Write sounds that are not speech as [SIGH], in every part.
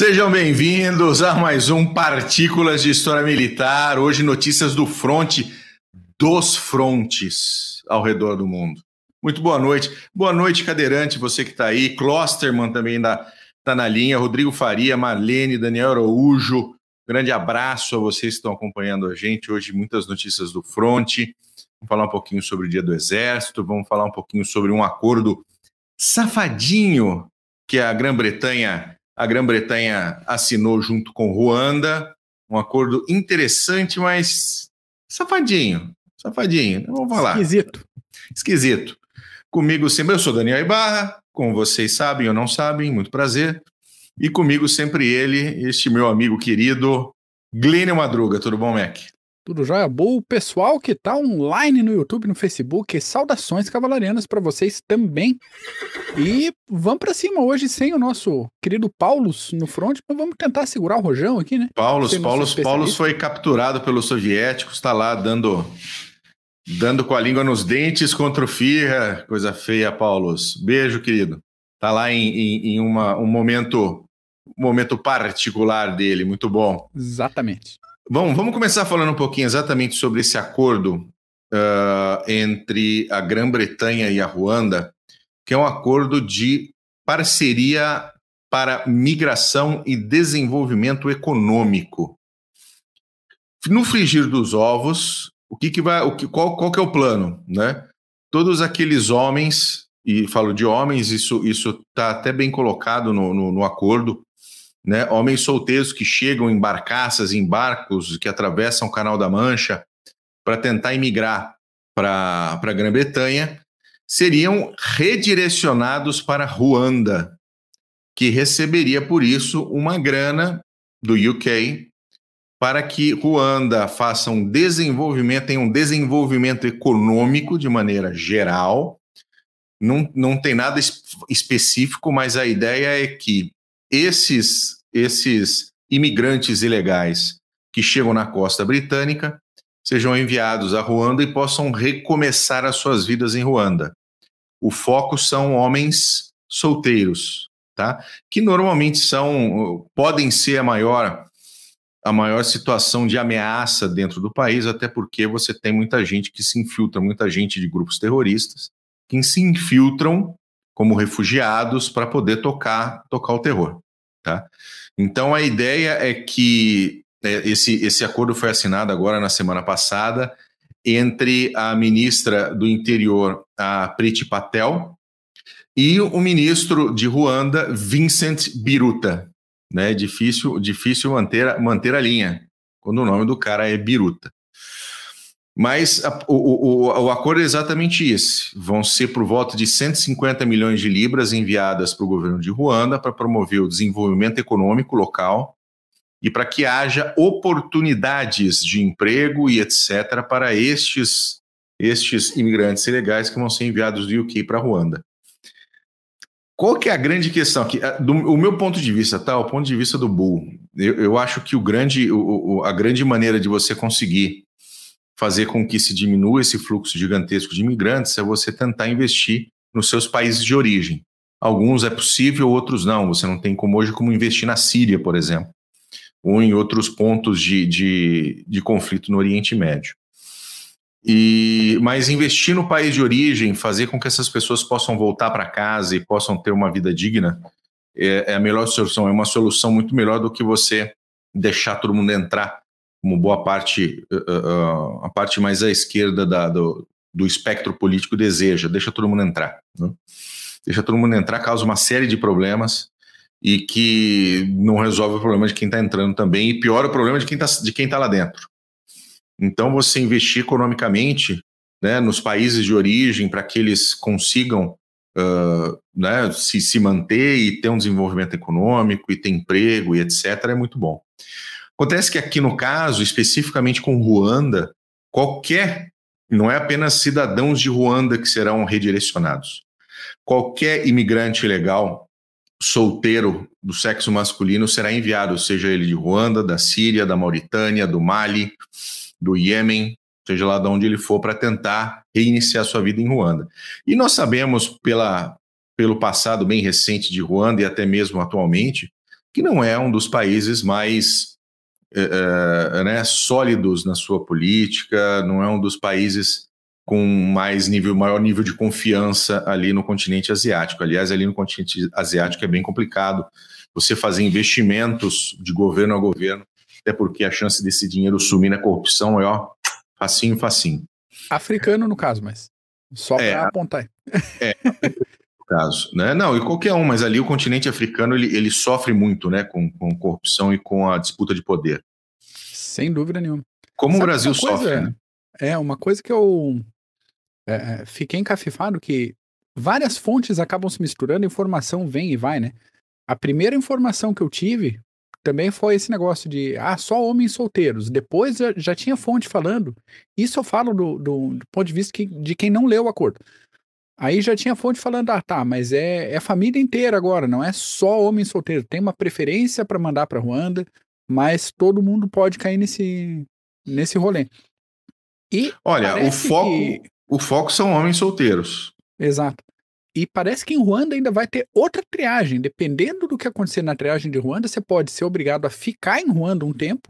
Sejam bem-vindos a mais um Partículas de História Militar. Hoje, notícias do fronte, dos frontes ao redor do mundo. Muito boa noite. Boa noite, cadeirante, você que está aí. Klosterman também está na linha. Rodrigo Faria, Marlene, Daniel Araújo. Grande abraço a vocês que estão acompanhando a gente. Hoje, muitas notícias do fronte. Vamos falar um pouquinho sobre o Dia do Exército. Vamos falar um pouquinho sobre um acordo safadinho que a Grã-Bretanha a Grã-Bretanha assinou junto com Ruanda, um acordo interessante, mas safadinho, safadinho, vamos falar. Esquisito. Esquisito. Comigo sempre, eu sou Daniel Ibarra, como vocês sabem ou não sabem, muito prazer. E comigo sempre ele, este meu amigo querido, Glênio Madruga. Tudo bom, Mac? Tudo jóia boa. O pessoal que tá online no YouTube, no Facebook, saudações cavalarianas para vocês também. E vamos para cima hoje sem o nosso querido Paulus no front, mas vamos tentar segurar o rojão aqui, né? Paulus, Paulus, Paulus foi capturado pelos soviéticos, está lá dando dando com a língua nos dentes contra o Firra, coisa feia, Paulus. Beijo, querido. Tá lá em, em, em uma, um momento um momento particular dele, muito bom. Exatamente. Bom, vamos começar falando um pouquinho exatamente sobre esse acordo uh, entre a Grã-Bretanha e a Ruanda, que é um acordo de parceria para migração e desenvolvimento econômico. No frigir dos ovos, o que, que vai, o que, qual, qual que é o plano, né? Todos aqueles homens, e falo de homens, isso isso está até bem colocado no, no, no acordo, né? Homens solteiros que chegam em barcaças, em barcos que atravessam o Canal da Mancha para tentar emigrar para a Grã-Bretanha, seriam redirecionados para Ruanda, que receberia por isso uma grana do UK para que Ruanda faça um desenvolvimento, tenha um desenvolvimento econômico de maneira geral. Não, não tem nada específico, mas a ideia é que esses, esses imigrantes ilegais que chegam na costa britânica sejam enviados a Ruanda e possam recomeçar as suas vidas em Ruanda. O foco são homens solteiros, tá? Que normalmente são podem ser a maior a maior situação de ameaça dentro do país, até porque você tem muita gente que se infiltra, muita gente de grupos terroristas que se infiltram como refugiados para poder tocar, tocar o terror. Tá? Então a ideia é que é, esse, esse acordo foi assinado agora na semana passada entre a ministra do Interior, a Priti Patel, e o ministro de Ruanda, Vincent Biruta. Né? Difícil, difícil manter, manter a linha quando o nome do cara é Biruta. Mas a, o, o, o, acordo é exatamente esse. Vão ser por volta de 150 milhões de libras enviadas para o governo de Ruanda para promover o desenvolvimento econômico local e para que haja oportunidades de emprego e etc. para estes, estes imigrantes ilegais que vão ser enviados do UK para Ruanda. Qual que é a grande questão aqui? Do o meu ponto de vista, tá? O ponto de vista do Bull, eu, eu acho que o grande, o, a grande maneira de você conseguir fazer com que se diminua esse fluxo gigantesco de imigrantes é você tentar investir nos seus países de origem. Alguns é possível, outros não. Você não tem como hoje como investir na Síria, por exemplo, ou em outros pontos de, de, de conflito no Oriente Médio. E, mas investir no país de origem, fazer com que essas pessoas possam voltar para casa e possam ter uma vida digna, é, é, a melhor solução. É uma solução muito melhor do que você deixar todo mundo entrar como boa parte, uh, uh, a parte mais à esquerda da, do, do espectro político deseja, deixa todo mundo entrar. Né? Deixa todo mundo entrar, causa uma série de problemas e que não resolve o problema de quem está entrando também e piora o problema de quem está tá lá dentro. Então, você investir economicamente né, nos países de origem para que eles consigam uh, né, se, se manter e ter um desenvolvimento econômico e ter emprego e etc., é muito bom. Acontece que aqui no caso, especificamente com Ruanda, qualquer, não é apenas cidadãos de Ruanda que serão redirecionados. Qualquer imigrante ilegal, solteiro do sexo masculino, será enviado, seja ele de Ruanda, da Síria, da Mauritânia, do Mali, do Iêmen, seja lá de onde ele for, para tentar reiniciar sua vida em Ruanda. E nós sabemos, pela, pelo passado bem recente de Ruanda e até mesmo atualmente, que não é um dos países mais é, né, sólidos na sua política, não é um dos países com mais nível, maior nível de confiança ali no continente asiático. Aliás, ali no continente asiático é bem complicado você fazer investimentos de governo a governo, até porque a chance desse dinheiro sumir na corrupção é ó, facinho, facinho. Africano, no caso, mas só para é, apontar. É, [LAUGHS] caso, né? Não, e qualquer um, mas ali o continente africano ele, ele sofre muito, né, com, com corrupção e com a disputa de poder. Sem dúvida nenhuma. Como Sabe o Brasil sofre, né? É, uma coisa que eu é, é, fiquei encafifado que várias fontes acabam se misturando, informação vem e vai, né? A primeira informação que eu tive também foi esse negócio de, ah, só homens solteiros. Depois já, já tinha fonte falando. Isso eu falo do, do, do ponto de vista que, de quem não leu o acordo. Aí já tinha fonte falando, ah, tá, mas é, é família inteira agora, não é só homem solteiro. Tem uma preferência para mandar para Ruanda, mas todo mundo pode cair nesse, nesse rolê. E Olha, o foco, que... o foco são homens solteiros. Exato. E parece que em Ruanda ainda vai ter outra triagem. Dependendo do que acontecer na triagem de Ruanda, você pode ser obrigado a ficar em Ruanda um tempo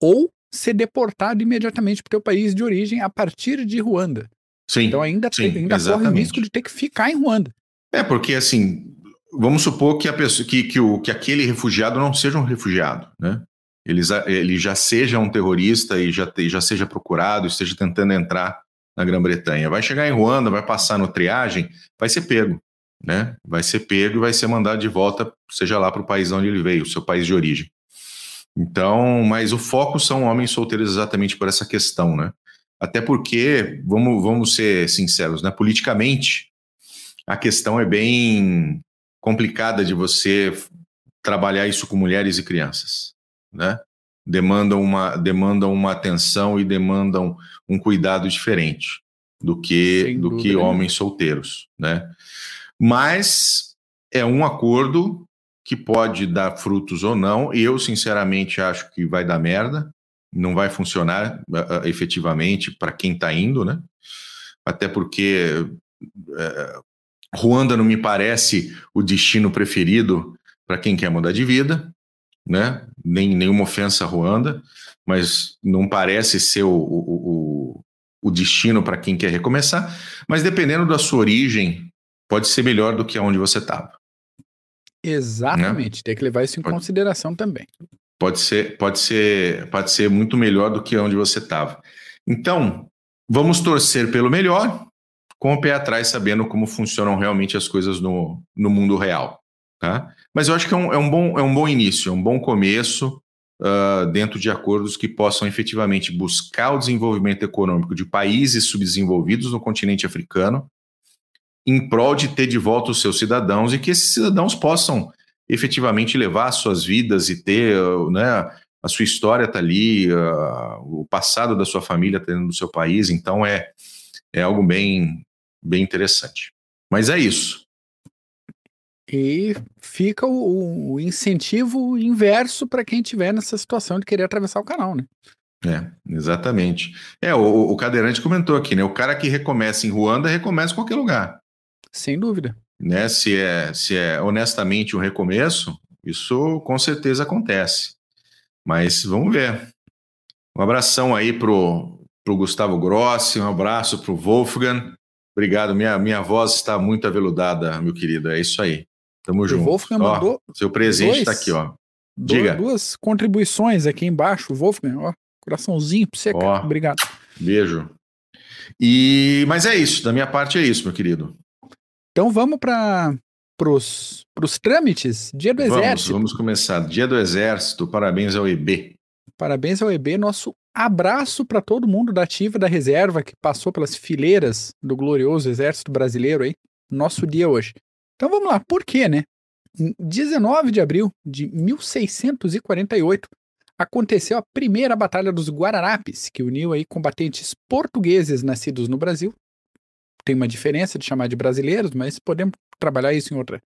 ou ser deportado imediatamente para o teu país de origem a partir de Ruanda. Sim. Então ainda, sim, tem, ainda corre o risco de ter que ficar em Ruanda. É, porque assim, vamos supor que, a pessoa, que, que, o, que aquele refugiado não seja um refugiado, né? Ele, ele já seja um terrorista e já, já seja procurado, esteja tentando entrar na Grã-Bretanha. Vai chegar em Ruanda, vai passar no triagem, vai ser pego, né? Vai ser pego e vai ser mandado de volta, seja lá para o país onde ele veio, o seu país de origem. Então, mas o foco são homens solteiros exatamente por essa questão, né? Até porque, vamos, vamos ser sinceros, né? Politicamente, a questão é bem complicada de você trabalhar isso com mulheres e crianças, né? demandam uma, demandam uma atenção e demandam um cuidado diferente do que, do que homens solteiros, né? Mas é um acordo que pode dar frutos ou não. Eu, sinceramente, acho que vai dar merda, não vai funcionar uh, efetivamente para quem está indo, né? Até porque uh, Ruanda não me parece o destino preferido para quem quer mudar de vida né? Nem, nenhuma ofensa a Ruanda, mas não parece ser o, o, o, o destino para quem quer recomeçar. Mas dependendo da sua origem, pode ser melhor do que onde você estava. Exatamente, né? tem que levar isso em pode, consideração também. Pode ser, pode ser, pode ser muito melhor do que onde você estava. Então, vamos torcer pelo melhor, com o pé atrás, sabendo como funcionam realmente as coisas no, no mundo real. Tá? Mas eu acho que é um, é um, bom, é um bom início, é um bom começo uh, dentro de acordos que possam efetivamente buscar o desenvolvimento econômico de países subdesenvolvidos no continente africano, em prol de ter de volta os seus cidadãos e que esses cidadãos possam efetivamente levar suas vidas e ter né, a sua história está ali, o passado da sua família está dentro do seu país, então é, é algo bem, bem interessante. Mas é isso. E fica o, o incentivo inverso para quem estiver nessa situação de querer atravessar o canal, né? É, exatamente. É, o, o cadeirante comentou aqui, né? O cara que recomeça em Ruanda recomeça em qualquer lugar. Sem dúvida. Né? Se é, se é honestamente um recomeço, isso com certeza acontece. Mas vamos ver. Um abração aí pro, pro Gustavo Grossi, um abraço pro Wolfgang. Obrigado, minha, minha voz está muito aveludada, meu querido. É isso aí. Tamo o junto. Wolfgang ó, mandou. Seu presente está aqui, ó. Diga. Duas contribuições aqui embaixo, Wolfgang, ó. Coraçãozinho pra você, ó, cara. Obrigado. Beijo. E, mas é isso, da minha parte é isso, meu querido. Então vamos para pros, pros trâmites. Dia do vamos, Exército. Vamos começar. Dia do Exército. Parabéns ao EB. Parabéns ao EB. Nosso abraço para todo mundo da ativa da reserva que passou pelas fileiras do glorioso Exército Brasileiro aí. Nosso dia hoje. Então vamos lá, por quê, né? Em 19 de abril de 1648 aconteceu a primeira Batalha dos Guararapes, que uniu aí combatentes portugueses nascidos no Brasil. Tem uma diferença de chamar de brasileiros, mas podemos trabalhar isso em outra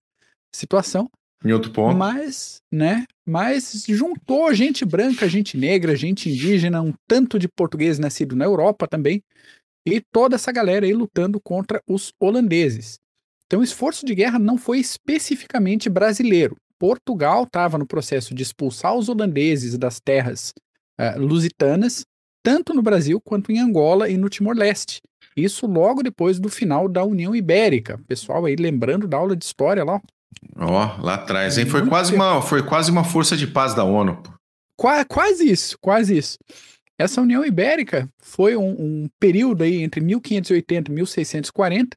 situação. Em outro ponto. Mas, né? Mas juntou gente branca, gente negra, gente indígena, um tanto de português nascido na Europa também, e toda essa galera aí lutando contra os holandeses. Então, o esforço de guerra não foi especificamente brasileiro. Portugal estava no processo de expulsar os holandeses das terras uh, lusitanas, tanto no Brasil quanto em Angola e no Timor-Leste. Isso logo depois do final da União Ibérica. Pessoal aí lembrando da aula de história lá. Ó, oh, lá atrás, hein? Foi quase, uma, foi quase uma força de paz da ONU. Qua, quase isso, quase isso. Essa União Ibérica foi um, um período aí entre 1580 e 1640,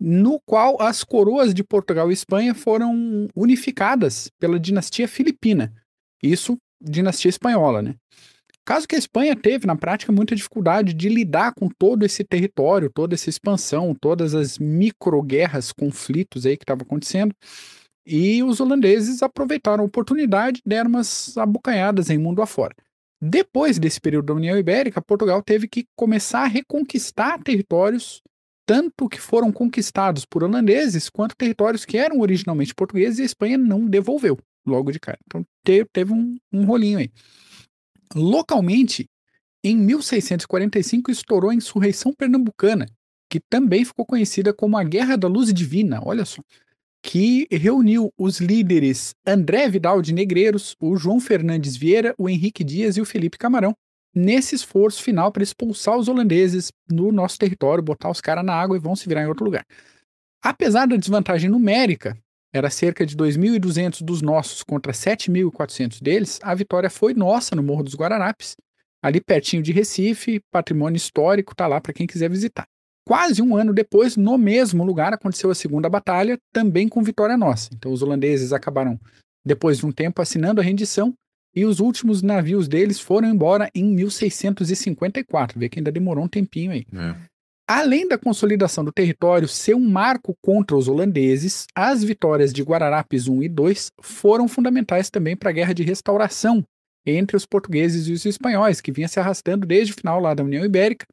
no qual as coroas de Portugal e Espanha foram unificadas pela dinastia filipina. Isso, dinastia espanhola, né? Caso que a Espanha teve, na prática, muita dificuldade de lidar com todo esse território, toda essa expansão, todas as microguerras, conflitos aí que estavam acontecendo. E os holandeses aproveitaram a oportunidade, deram umas abocanhadas em mundo afora. Depois desse período da União Ibérica, Portugal teve que começar a reconquistar territórios, tanto que foram conquistados por holandeses, quanto territórios que eram originalmente portugueses e a Espanha não devolveu logo de cara. Então teve um, um rolinho aí. Localmente, em 1645 estourou a insurreição pernambucana, que também ficou conhecida como a Guerra da Luz Divina, olha só, que reuniu os líderes André Vidal de Negreiros, o João Fernandes Vieira, o Henrique Dias e o Felipe Camarão, nesse esforço final para expulsar os holandeses no nosso território, botar os caras na água e vão se virar em outro lugar. Apesar da desvantagem numérica, era cerca de 2.200 dos nossos contra 7.400 deles, a vitória foi nossa no Morro dos Guararapes, ali pertinho de Recife, patrimônio histórico, tá lá para quem quiser visitar. Quase um ano depois, no mesmo lugar, aconteceu a segunda batalha, também com vitória nossa. Então os holandeses acabaram, depois de um tempo, assinando a rendição e os últimos navios deles foram embora em 1654. Vê que ainda demorou um tempinho aí. É. Além da consolidação do território ser um marco contra os holandeses, as vitórias de Guararapes 1 e 2 foram fundamentais também para a guerra de restauração entre os portugueses e os espanhóis, que vinha se arrastando desde o final lá da União Ibérica.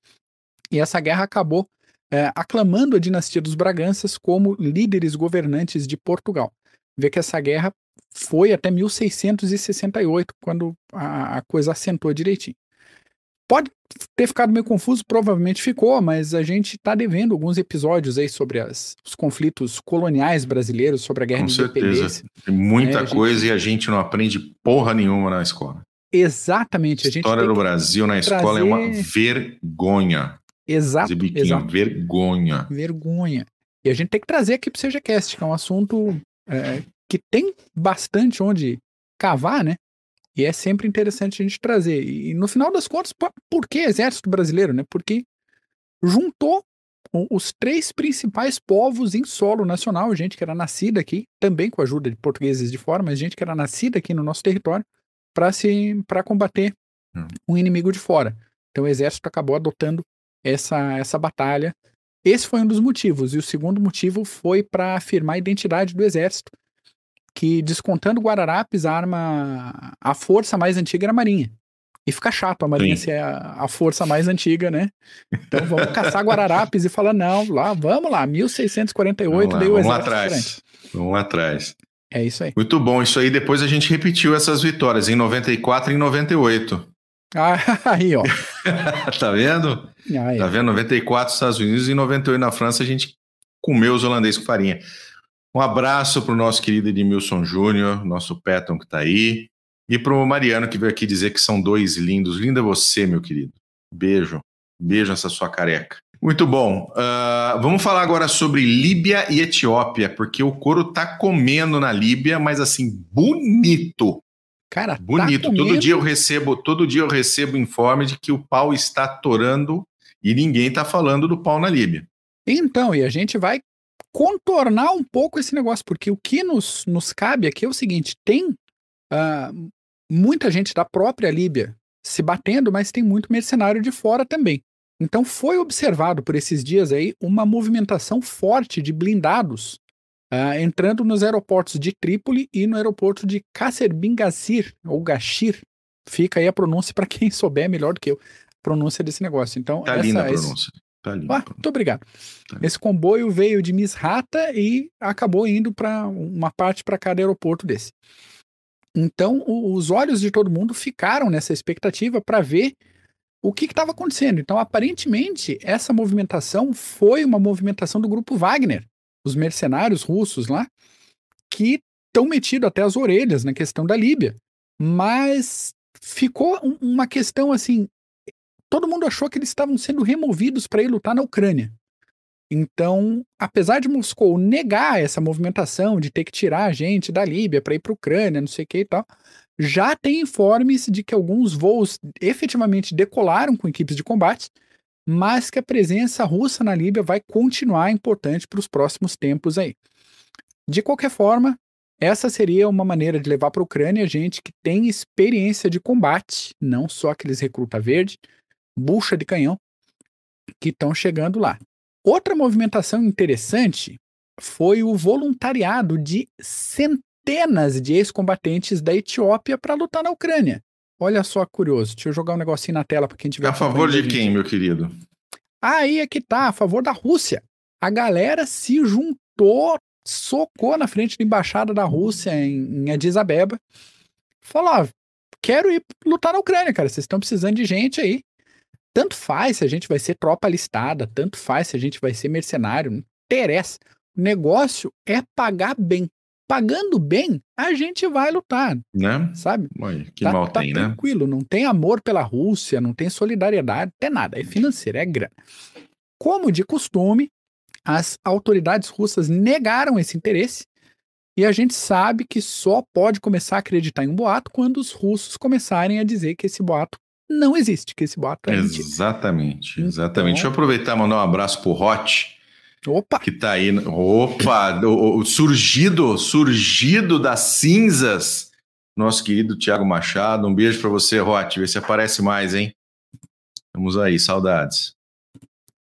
E essa guerra acabou é, aclamando a dinastia dos Braganças como líderes governantes de Portugal. Vê que essa guerra foi até 1668, quando a, a coisa assentou direitinho. Pode ter ficado meio confuso, provavelmente ficou, mas a gente está devendo alguns episódios aí sobre as, os conflitos coloniais brasileiros, sobre a guerra Com de certeza. independência. Tem muita é, coisa gente... e a gente não aprende porra nenhuma na escola. Exatamente. A, História do Brasil na escola trazer... é uma vergonha. Exato, exato. Vergonha. Vergonha. E a gente tem que trazer aqui para o CGCast, que é um assunto é, que tem bastante onde cavar, né? E é sempre interessante a gente trazer. E no final das contas, por que exército brasileiro, né? Porque juntou os três principais povos em solo nacional, gente que era nascida aqui, também com a ajuda de portugueses de fora, mas gente que era nascida aqui no nosso território para se para combater hum. um inimigo de fora. Então o exército acabou adotando essa essa batalha. Esse foi um dos motivos. E o segundo motivo foi para afirmar a identidade do exército que descontando Guararapes, a arma, a força mais antiga era a Marinha. E fica chato a Marinha Sim. ser a, a, força mais antiga, né? Então vamos caçar Guararapes e falar, não, lá, vamos lá, 1648, vamos lá, vamos lá atrás. Vamos lá atrás. É isso aí. Muito bom, isso aí depois a gente repetiu essas vitórias em 94 e em 98. Ah, [LAUGHS] aí, ó. [LAUGHS] tá vendo? É. Tá vendo? 94 Estados Unidos e 98 na França a gente comeu os holandeses com farinha. Um abraço para o nosso querido Edmilson Júnior, nosso Peton que está aí, e para o Mariano que veio aqui dizer que são dois lindos. Linda você, meu querido. Beijo. Beijo nessa sua careca. Muito bom. Uh, vamos falar agora sobre Líbia e Etiópia, porque o couro tá comendo na Líbia, mas assim, bonito. Cara, tá bonito. Tá todo dia eu recebo, todo dia eu recebo informe de que o pau está torando e ninguém está falando do pau na Líbia. Então, e a gente vai contornar um pouco esse negócio, porque o que nos, nos cabe aqui é o seguinte: tem uh, muita gente da própria Líbia se batendo, mas tem muito mercenário de fora também. Então foi observado por esses dias aí uma movimentação forte de blindados uh, entrando nos aeroportos de Trípoli e no aeroporto de Kasser Bin Gazir, ou Gashir. Fica aí a pronúncia para quem souber melhor do que eu, a pronúncia desse negócio. Então, tá essa, linda a pronúncia. Tá ali. Ah, muito obrigado. Tá Esse comboio veio de Misrata e acabou indo para uma parte para cada aeroporto desse. Então, o, os olhos de todo mundo ficaram nessa expectativa para ver o que estava acontecendo. Então, aparentemente, essa movimentação foi uma movimentação do grupo Wagner, os mercenários russos lá, que tão metido até as orelhas na questão da Líbia. Mas ficou uma questão assim. Todo mundo achou que eles estavam sendo removidos para ir lutar na Ucrânia. Então, apesar de Moscou negar essa movimentação de ter que tirar a gente da Líbia para ir para a Ucrânia, não sei o que e tal, já tem informes de que alguns voos efetivamente decolaram com equipes de combate, mas que a presença russa na Líbia vai continuar importante para os próximos tempos aí. De qualquer forma, essa seria uma maneira de levar para a Ucrânia gente que tem experiência de combate, não só aqueles recruta verde, bucha de canhão, que estão chegando lá. Outra movimentação interessante foi o voluntariado de centenas de ex-combatentes da Etiópia para lutar na Ucrânia. Olha só curioso. Deixa eu jogar um negocinho na tela para quem tiver. A favor de quem, meu querido? Aí é que tá, a favor da Rússia. A galera se juntou, socou na frente da embaixada da Rússia em, em Addis Abeba. Falou: ó, quero ir lutar na Ucrânia, cara. Vocês estão precisando de gente aí. Tanto faz se a gente vai ser tropa listada, tanto faz se a gente vai ser mercenário, não interessa. O negócio é pagar bem. Pagando bem, a gente vai lutar. Né? Sabe? Que tá, mal tá tem, né? tranquilo, não tem amor pela Rússia, não tem solidariedade, não tem nada. É financeiro, é grana. Como de costume, as autoridades russas negaram esse interesse e a gente sabe que só pode começar a acreditar em um boato quando os russos começarem a dizer que esse boato não existe, que esse boato é Exatamente, exatamente. Então... Deixa eu aproveitar e mandar um abraço pro Hot. Opa! Que tá aí. Opa! o, o, surgido, surgido das cinzas, nosso querido Tiago Machado. Um beijo para você, Hot. Vê se aparece mais, hein? Vamos aí, saudades.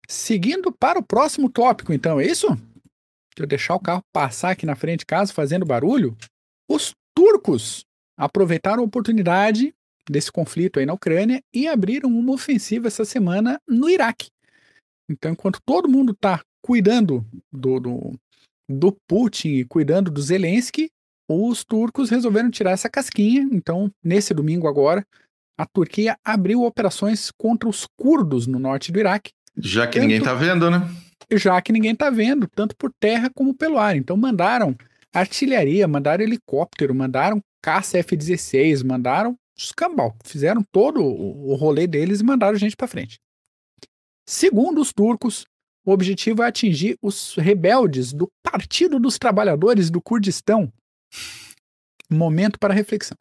Seguindo para o próximo tópico, então, é isso? Deixa eu deixar o carro passar aqui na frente de casa fazendo barulho. Os turcos aproveitaram a oportunidade desse conflito aí na Ucrânia e abriram uma ofensiva essa semana no Iraque. Então, enquanto todo mundo está cuidando do, do, do Putin e cuidando do Zelensky, os turcos resolveram tirar essa casquinha. Então, nesse domingo agora, a Turquia abriu operações contra os curdos no norte do Iraque. Já que tanto, ninguém está vendo, né? Já que ninguém está vendo, tanto por terra como pelo ar. Então, mandaram artilharia, mandaram helicóptero, mandaram caça F-16, mandaram escambau. Fizeram todo o rolê deles e mandaram gente para frente. Segundo os turcos, o objetivo é atingir os rebeldes do Partido dos Trabalhadores do Kurdistão. Momento para reflexão.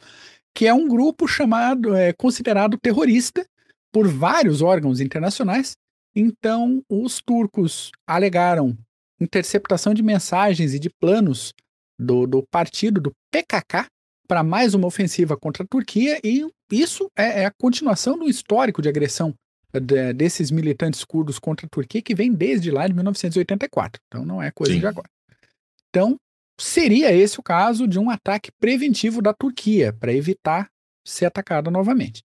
Que é um grupo chamado, é, considerado terrorista por vários órgãos internacionais. Então, os turcos alegaram interceptação de mensagens e de planos do, do partido do PKK, para mais uma ofensiva contra a Turquia, e isso é, é a continuação do histórico de agressão de, desses militantes curdos contra a Turquia, que vem desde lá de 1984. Então não é coisa Sim. de agora. Então, seria esse o caso de um ataque preventivo da Turquia, para evitar ser atacada novamente.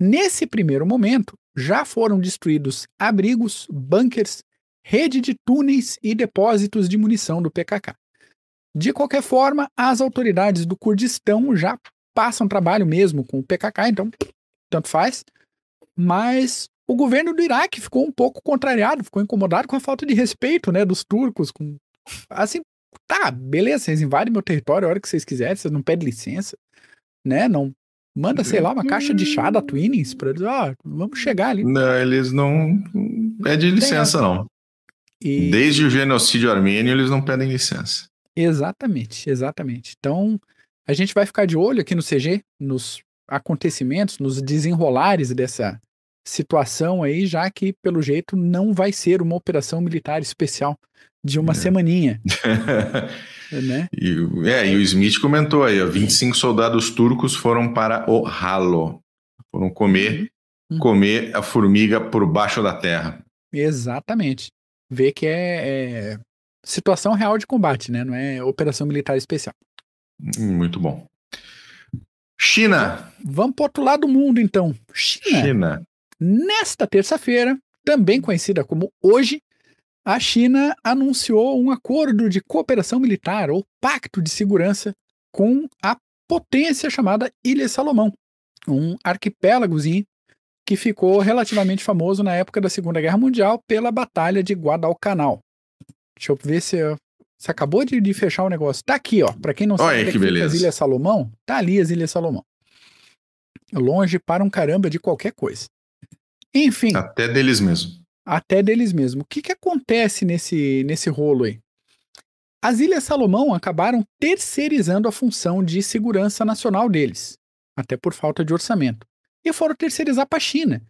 Nesse primeiro momento, já foram destruídos abrigos, bunkers, rede de túneis e depósitos de munição do PKK. De qualquer forma, as autoridades do Kurdistão já passam trabalho mesmo com o PKK, então tanto faz. Mas o governo do Iraque ficou um pouco contrariado, ficou incomodado com a falta de respeito, né, dos turcos, com assim, tá, beleza, vocês invadem meu território a hora que vocês quiserem, vocês não pedem licença, né? Não manda, sei lá, uma caixa de chá da Twinings para dizer, ó, vamos chegar ali. Não, eles não pedem licença não. E... Desde o genocídio armênio eles não pedem licença. Exatamente, exatamente. Então, a gente vai ficar de olho aqui no CG, nos acontecimentos, nos desenrolares dessa situação aí, já que, pelo jeito, não vai ser uma operação militar especial de uma é. semaninha. [LAUGHS] né? E, é, e o Smith comentou aí, ó, 25 soldados turcos foram para o ralo. Foram comer, uhum. comer a formiga por baixo da terra. Exatamente. Vê que é, é situação real de combate, né? Não é operação militar especial. Muito bom. China. Vamos para outro lado do mundo, então. China. China. Nesta terça-feira, também conhecida como hoje, a China anunciou um acordo de cooperação militar ou pacto de segurança com a potência chamada Ilha Salomão, um arquipélagozinho que ficou relativamente famoso na época da Segunda Guerra Mundial pela Batalha de Guadalcanal. Deixa eu ver se eu, Você acabou de, de fechar o negócio. Tá aqui, ó. Para quem não sabe, Olha que beleza. as Ilhas Salomão, tá ali as Ilhas Salomão. Longe para um caramba de qualquer coisa. Enfim. Até deles mesmo. Até deles mesmo. O que, que acontece nesse, nesse rolo aí? As Ilhas Salomão acabaram terceirizando a função de segurança nacional deles, até por falta de orçamento, e foram terceirizar para a China.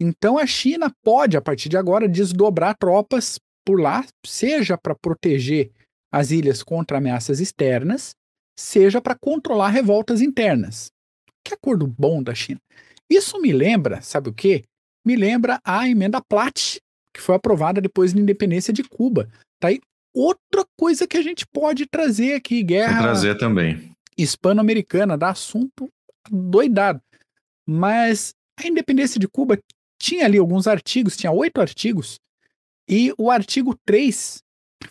Então a China pode, a partir de agora, desdobrar tropas por lá, seja para proteger as ilhas contra ameaças externas, seja para controlar revoltas internas. Que acordo bom da China. Isso me lembra, sabe o quê? Me lembra a emenda Platt, que foi aprovada depois da independência de Cuba. Tá aí outra coisa que a gente pode trazer aqui, guerra Vou trazer também. hispano-americana, dá assunto doidado. Mas a independência de Cuba tinha ali alguns artigos, tinha oito artigos, e o artigo 3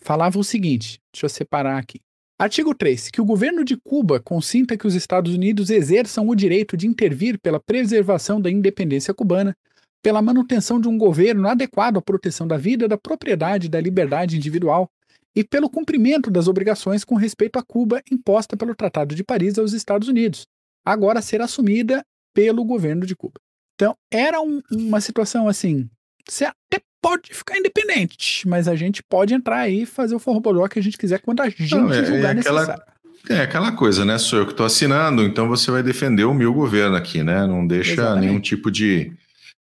falava o seguinte: deixa eu separar aqui. Artigo 3. Que o governo de Cuba consinta que os Estados Unidos exerçam o direito de intervir pela preservação da independência cubana, pela manutenção de um governo adequado à proteção da vida, da propriedade e da liberdade individual, e pelo cumprimento das obrigações com respeito a Cuba imposta pelo Tratado de Paris aos Estados Unidos, agora a ser assumida pelo governo de Cuba. Então, era um, uma situação assim. Você até pode ficar independente, mas a gente pode entrar aí e fazer o forrobodó que a gente quiser quando a gente Não, é, julgar é aquela, necessário. É aquela coisa, né? Sou eu que estou assinando, então você vai defender o meu governo aqui, né? Não deixa Exatamente. nenhum tipo de,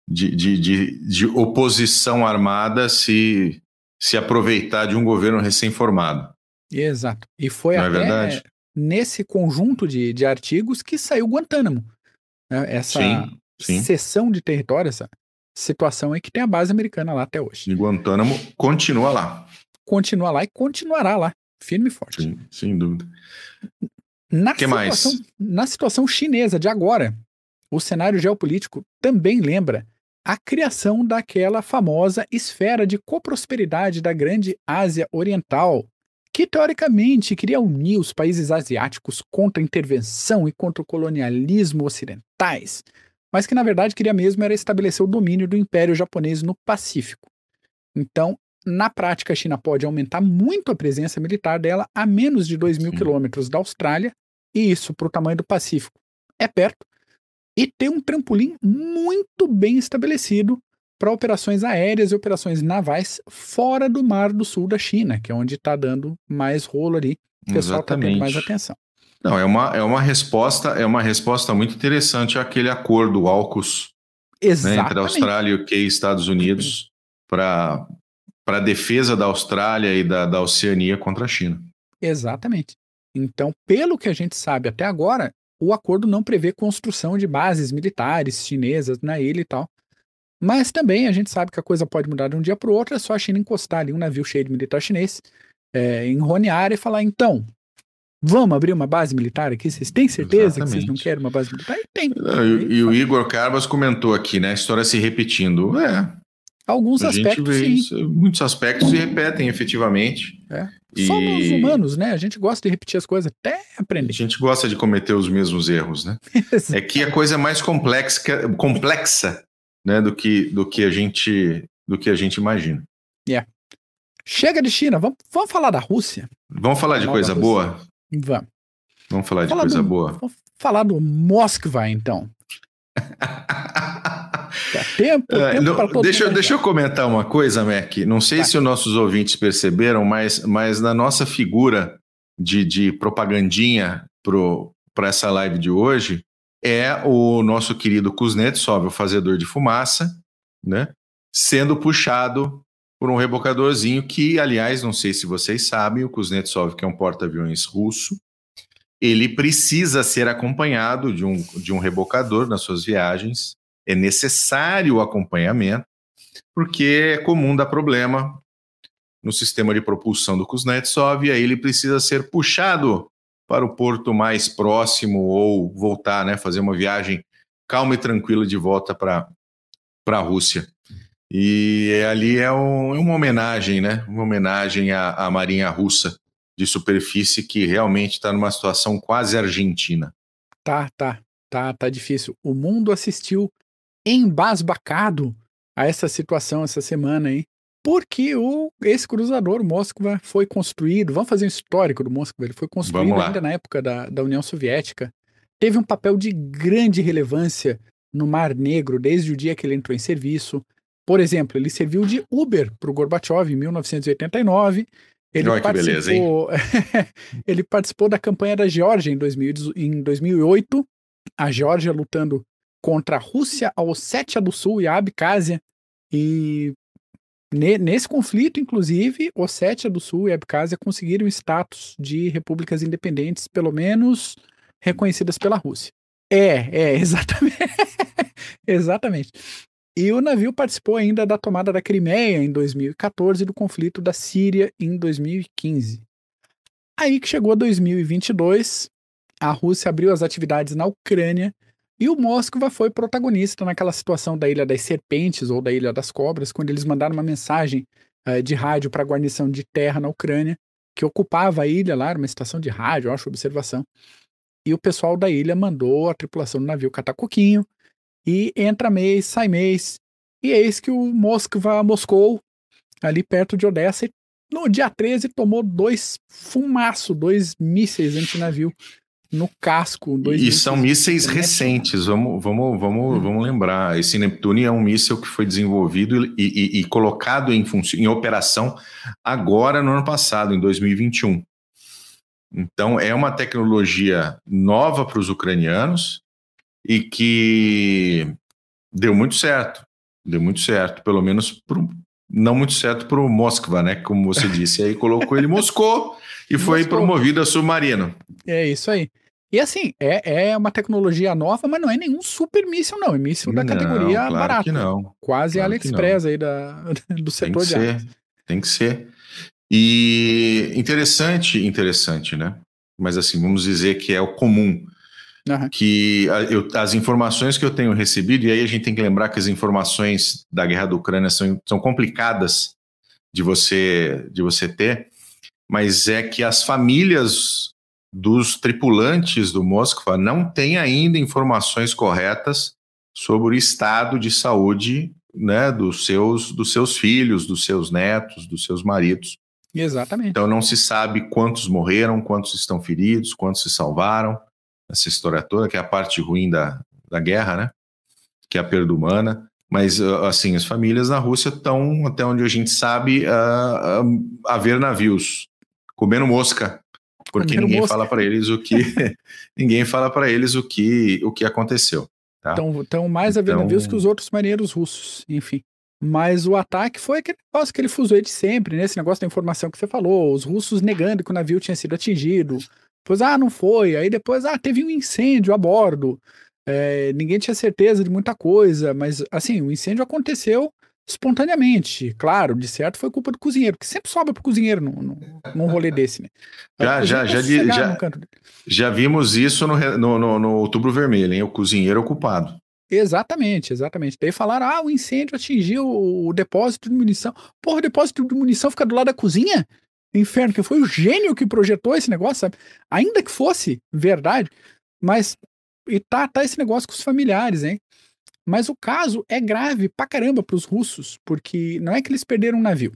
de, de, de, de oposição armada se, se aproveitar de um governo recém-formado. Exato. E foi Não é até é verdade? nesse conjunto de, de artigos que saiu Guantánamo. Né? Essa sim, sim. cessão de território, essa situação é que tem a base americana lá até hoje. E Guantánamo continua lá. Continua lá e continuará lá, firme e forte. Sim, sem dúvida. Na que situação, mais? Na situação chinesa de agora, o cenário geopolítico também lembra a criação daquela famosa esfera de coprosperidade da Grande Ásia Oriental, que teoricamente queria unir os países asiáticos contra a intervenção e contra o colonialismo ocidentais, mas que na verdade queria mesmo era estabelecer o domínio do Império Japonês no Pacífico. Então, na prática, a China pode aumentar muito a presença militar dela a menos de 2 mil quilômetros da Austrália, e isso para o tamanho do Pacífico é perto, e ter um trampolim muito bem estabelecido para operações aéreas e operações navais fora do Mar do Sul da China, que é onde está dando mais rolo ali, o pessoal está tendo mais atenção. Não, é uma, é uma resposta, é uma resposta muito interessante àquele acordo AUKUS né, entre a Austrália, e Estados Unidos para a defesa da Austrália e da, da Oceania contra a China. Exatamente. Então, pelo que a gente sabe até agora, o acordo não prevê construção de bases militares chinesas na ilha e tal. Mas também a gente sabe que a coisa pode mudar de um dia para o outro, é só a China encostar ali um navio cheio de militar chinês, é, enronear e falar: então, Vamos abrir uma base militar aqui? Vocês têm certeza Exatamente. que vocês não querem uma base militar? E tem. e, e o Igor Carbas comentou aqui, né? A história se repetindo. É. Alguns aspectos, sim. Isso, muitos aspectos se repetem efetivamente. É. E... Somos humanos, né? A gente gosta de repetir as coisas até aprender. A gente gosta de cometer os mesmos erros, né? [LAUGHS] é que a coisa é mais complexa, complexa né, do, que, do, que a gente, do que a gente imagina. Yeah. Chega de China, vamos, vamos falar da Rússia. Vamos falar de coisa boa? Vamos. Vamos falar de coisa do, boa. Vamos falar do Moskva, então. [LAUGHS] Tá tempo, tempo não, deixa, eu, deixa eu comentar uma coisa, Mac. Não sei se os nossos ouvintes perceberam, mas, mas na nossa figura de, de propagandinha para essa live de hoje é o nosso querido Kuznetsov, o fazedor de fumaça, né? Sendo puxado por um rebocadorzinho que, aliás, não sei se vocês sabem, o Kuznetsov, que é um porta-aviões russo, ele precisa ser acompanhado de um, de um rebocador nas suas viagens, é necessário o acompanhamento, porque é comum dar problema no sistema de propulsão do Kuznetsov, e aí ele precisa ser puxado para o porto mais próximo ou voltar, né, fazer uma viagem calma e tranquila de volta para a Rússia. E ali é, um, é uma homenagem, né? Uma homenagem à, à Marinha Russa de superfície que realmente está numa situação quase argentina. Tá, tá, tá, tá difícil. O mundo assistiu embasbacado a essa situação essa semana aí. porque o, esse cruzador, Moskva, foi construído. Vamos fazer um histórico do Moskva. Ele foi construído ainda na época da, da União Soviética. Teve um papel de grande relevância no Mar Negro desde o dia que ele entrou em serviço. Por exemplo, ele serviu de Uber para o Gorbachev em 1989. Ele Olha participou, beleza, [LAUGHS] ele participou da campanha da Geórgia em, 2000, em 2008. A Geórgia lutando contra a Rússia, a Ossétia do Sul e a Abcásia. E Nesse conflito, inclusive, Ossétia do Sul e Abkhazia conseguiram status de repúblicas independentes, pelo menos reconhecidas pela Rússia. É, é, [LAUGHS] exatamente. exatamente. E o navio participou ainda da tomada da Crimeia em 2014 e do conflito da Síria em 2015. Aí que chegou 2022, a Rússia abriu as atividades na Ucrânia e o Moskva foi protagonista naquela situação da Ilha das Serpentes ou da Ilha das Cobras, quando eles mandaram uma mensagem uh, de rádio para a guarnição de terra na Ucrânia, que ocupava a ilha lá, era uma estação de rádio, eu acho, observação. E o pessoal da ilha mandou a tripulação do navio catar coquinho, e entra mês, sai mês, e eis que o Moskva moscou, ali perto de Odessa, e no dia 13 tomou dois fumaço, dois mísseis antinavio no casco. E são mísseis recentes, vamos, vamos, vamos, hum. vamos lembrar. Esse Neptune é um míssil que foi desenvolvido e, e, e colocado em, em operação agora no ano passado, em 2021. Então, é uma tecnologia nova para os ucranianos e que deu muito certo. Deu muito certo, pelo menos pro, não muito certo para o Moskva, né? Como você [LAUGHS] disse. Aí colocou ele em Moscou e foi promovido a submarino. É isso aí. E assim, é, é uma tecnologia nova, mas não é nenhum super míssil, não. É míssil da não, categoria claro barata. Que não. Quase claro AliExpress aí da, [LAUGHS] do setor Tem que de ser. Tem que ser. E interessante, interessante, né? Mas assim, vamos dizer que é o comum. Uhum. Que eu, as informações que eu tenho recebido, e aí a gente tem que lembrar que as informações da guerra da Ucrânia são, são complicadas de você, de você ter, mas é que as famílias dos tripulantes do Moskva não têm ainda informações corretas sobre o estado de saúde né, dos, seus, dos seus filhos, dos seus netos, dos seus maridos. Exatamente. Então não se sabe quantos morreram, quantos estão feridos, quantos se salvaram. Essa história toda, que é a parte ruim da, da guerra, né? Que é a perda humana. Mas, assim, as famílias na Rússia estão, até onde a gente sabe, a, a, a ver navios comendo mosca, porque comendo ninguém mosca. fala para eles o que [LAUGHS] ninguém fala para eles o que o que aconteceu. Tá? Então, então mais a ver então... navios que os outros marinheiros russos, enfim. Mas o ataque foi aquele negócio, aquele fuzuê de sempre, né? Esse negócio da informação que você falou, os russos negando que o navio tinha sido atingido. Depois, ah, não foi. Aí depois, ah, teve um incêndio a bordo. É, ninguém tinha certeza de muita coisa, mas assim, o incêndio aconteceu espontaneamente. Claro, de certo foi culpa do cozinheiro, que sempre sobra pro cozinheiro num, num, rolê desse, né? Já, já, já, já, já, vimos isso no, no, no, no, Outubro Vermelho, hein? O cozinheiro é o culpado. Exatamente, exatamente. Daí falaram, ah, o incêndio atingiu o, o depósito de munição. Porra, o depósito de munição fica do lado da cozinha? Inferno, que foi o gênio que projetou esse negócio, sabe? Ainda que fosse verdade, mas e tá, tá esse negócio com os familiares, hein? Mas o caso é grave pra caramba pros russos, porque não é que eles perderam um navio.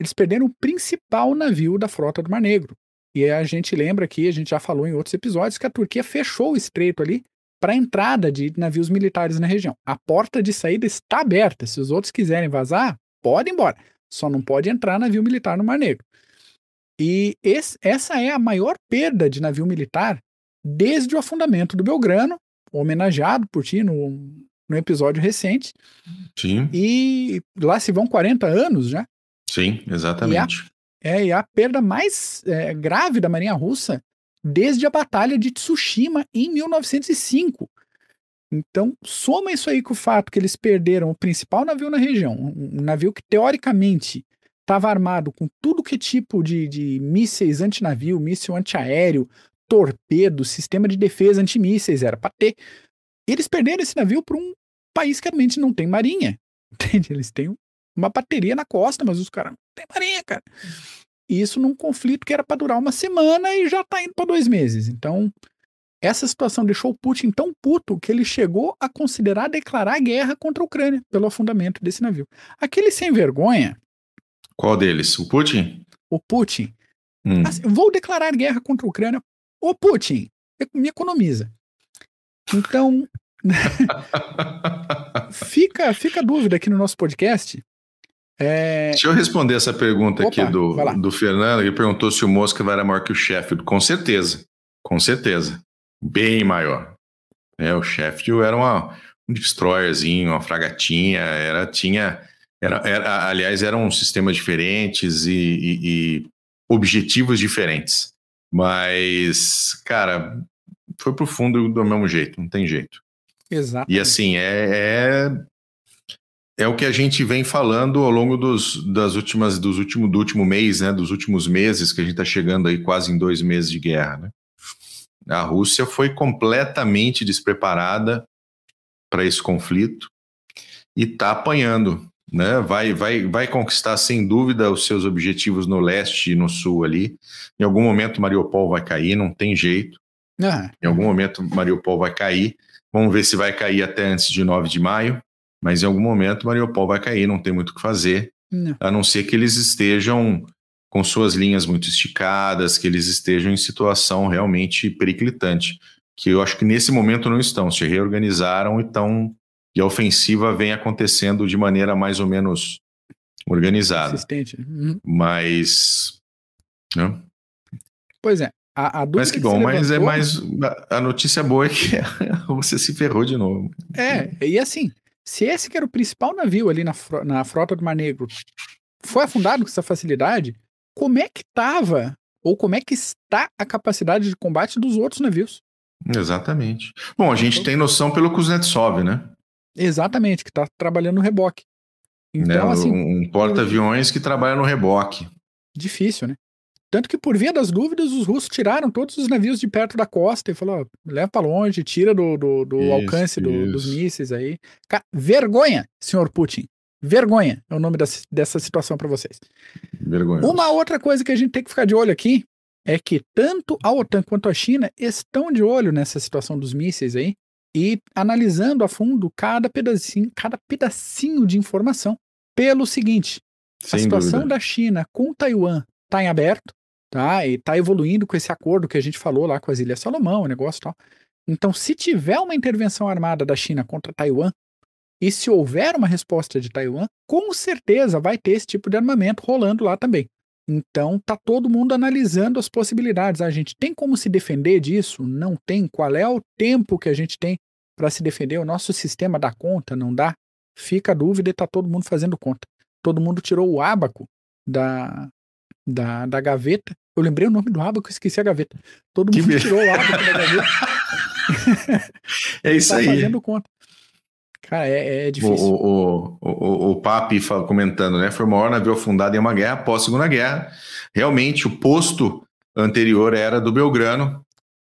Eles perderam o principal navio da frota do Mar Negro. E a gente lembra aqui, a gente já falou em outros episódios, que a Turquia fechou o estreito ali para entrada de navios militares na região. A porta de saída está aberta. Se os outros quiserem vazar, pode ir embora. Só não pode entrar navio militar no Mar Negro. E esse, essa é a maior perda de navio militar desde o afundamento do Belgrano, homenageado por ti no, no episódio recente. Sim. E lá se vão 40 anos já. Sim, exatamente. E a, é, e a perda mais é, grave da Marinha Russa desde a Batalha de Tsushima em 1905. Então, soma isso aí com o fato que eles perderam o principal navio na região, um navio que teoricamente estava armado com tudo que tipo de, de mísseis antinavio, míssil antiaéreo, torpedo, sistema de defesa antimísseis, era para ter. Eles perderam esse navio para um país que realmente não tem marinha. [LAUGHS] Entende? Eles têm uma bateria na costa, mas os caras não têm marinha, cara. Isso num conflito que era para durar uma semana e já tá indo para dois meses. Então, essa situação deixou o Putin tão puto que ele chegou a considerar declarar guerra contra a Ucrânia pelo afundamento desse navio. Aquele sem vergonha, Qual deles? O Putin? O Putin. Hum. Assim, vou declarar guerra contra a Ucrânia. Ô Putin, me economiza. Então, [LAUGHS] fica, fica a dúvida aqui no nosso podcast. É... Deixa eu responder essa pergunta Opa, aqui do, do Fernando, que perguntou se o Mosca era maior que o Sheffield. Com certeza, com certeza. Bem maior. É, o Sheffield era uma, um destroyerzinho, uma fragatinha, era, tinha, era, era, aliás, eram sistemas diferentes e, e, e objetivos diferentes. Mas, cara, foi pro fundo do mesmo jeito, não tem jeito. Exato. E assim, é, é, é, o que a gente vem falando ao longo dos, das últimas, dos último, do último mês, né? Dos últimos meses, que a gente está chegando aí quase em dois meses de guerra, né? A Rússia foi completamente despreparada para esse conflito e está apanhando, né? Vai, vai, vai conquistar sem dúvida os seus objetivos no leste e no sul ali. Em algum momento Mariupol vai cair, não tem jeito. Ah. Em algum momento Mariupol vai cair. Vamos ver se vai cair até antes de 9 de maio, mas em algum momento Mariupol vai cair, não tem muito o que fazer, não. a não ser que eles estejam com suas linhas muito esticadas, que eles estejam em situação realmente periclitante, que eu acho que nesse momento não estão, se reorganizaram e estão e a ofensiva vem acontecendo de maneira mais ou menos organizada. Uhum. Mas. Né? Pois é. A, a mas que bom, que mas é mais. A notícia boa é que [LAUGHS] você se ferrou de novo. É, e assim, se esse que era o principal navio ali na, na frota do Mar Negro foi afundado com essa facilidade, como é que estava, ou como é que está a capacidade de combate dos outros navios? Exatamente. Bom, a gente tem noção pelo Kuznetsov, né? Exatamente, que está trabalhando no reboque. Então, né, assim. Um porta-aviões que trabalha no reboque. Difícil, né? Tanto que, por via das dúvidas, os russos tiraram todos os navios de perto da costa e falaram: leva para longe, tira do, do, do isso, alcance do, dos mísseis aí. Cara, vergonha, senhor Putin. Vergonha é o nome dessa, dessa situação para vocês. Vergonha. Uma outra coisa que a gente tem que ficar de olho aqui é que tanto a OTAN quanto a China estão de olho nessa situação dos mísseis aí e analisando a fundo cada pedacinho, cada pedacinho de informação. Pelo seguinte, Sem a situação dúvida. da China com Taiwan está em aberto, tá? E está evoluindo com esse acordo que a gente falou lá com as Ilhas Salomão, o negócio e tal. Então, se tiver uma intervenção armada da China contra Taiwan, e se houver uma resposta de Taiwan, com certeza vai ter esse tipo de armamento rolando lá também. Então, tá todo mundo analisando as possibilidades. A gente tem como se defender disso? Não tem. Qual é o tempo que a gente tem para se defender? O nosso sistema dá conta? Não dá? Fica a dúvida e tá todo mundo fazendo conta. Todo mundo tirou o ábaco da, da, da gaveta. Eu lembrei o nome do ábaco, esqueci a gaveta. Todo mundo tirou o ábaco da gaveta. [LAUGHS] é isso tá aí. fazendo conta. Cara, é, é difícil. O, o, o, o Papi comentando, né? Foi o maior navio afundado em uma guerra após a Segunda Guerra. Realmente, o posto anterior era do Belgrano,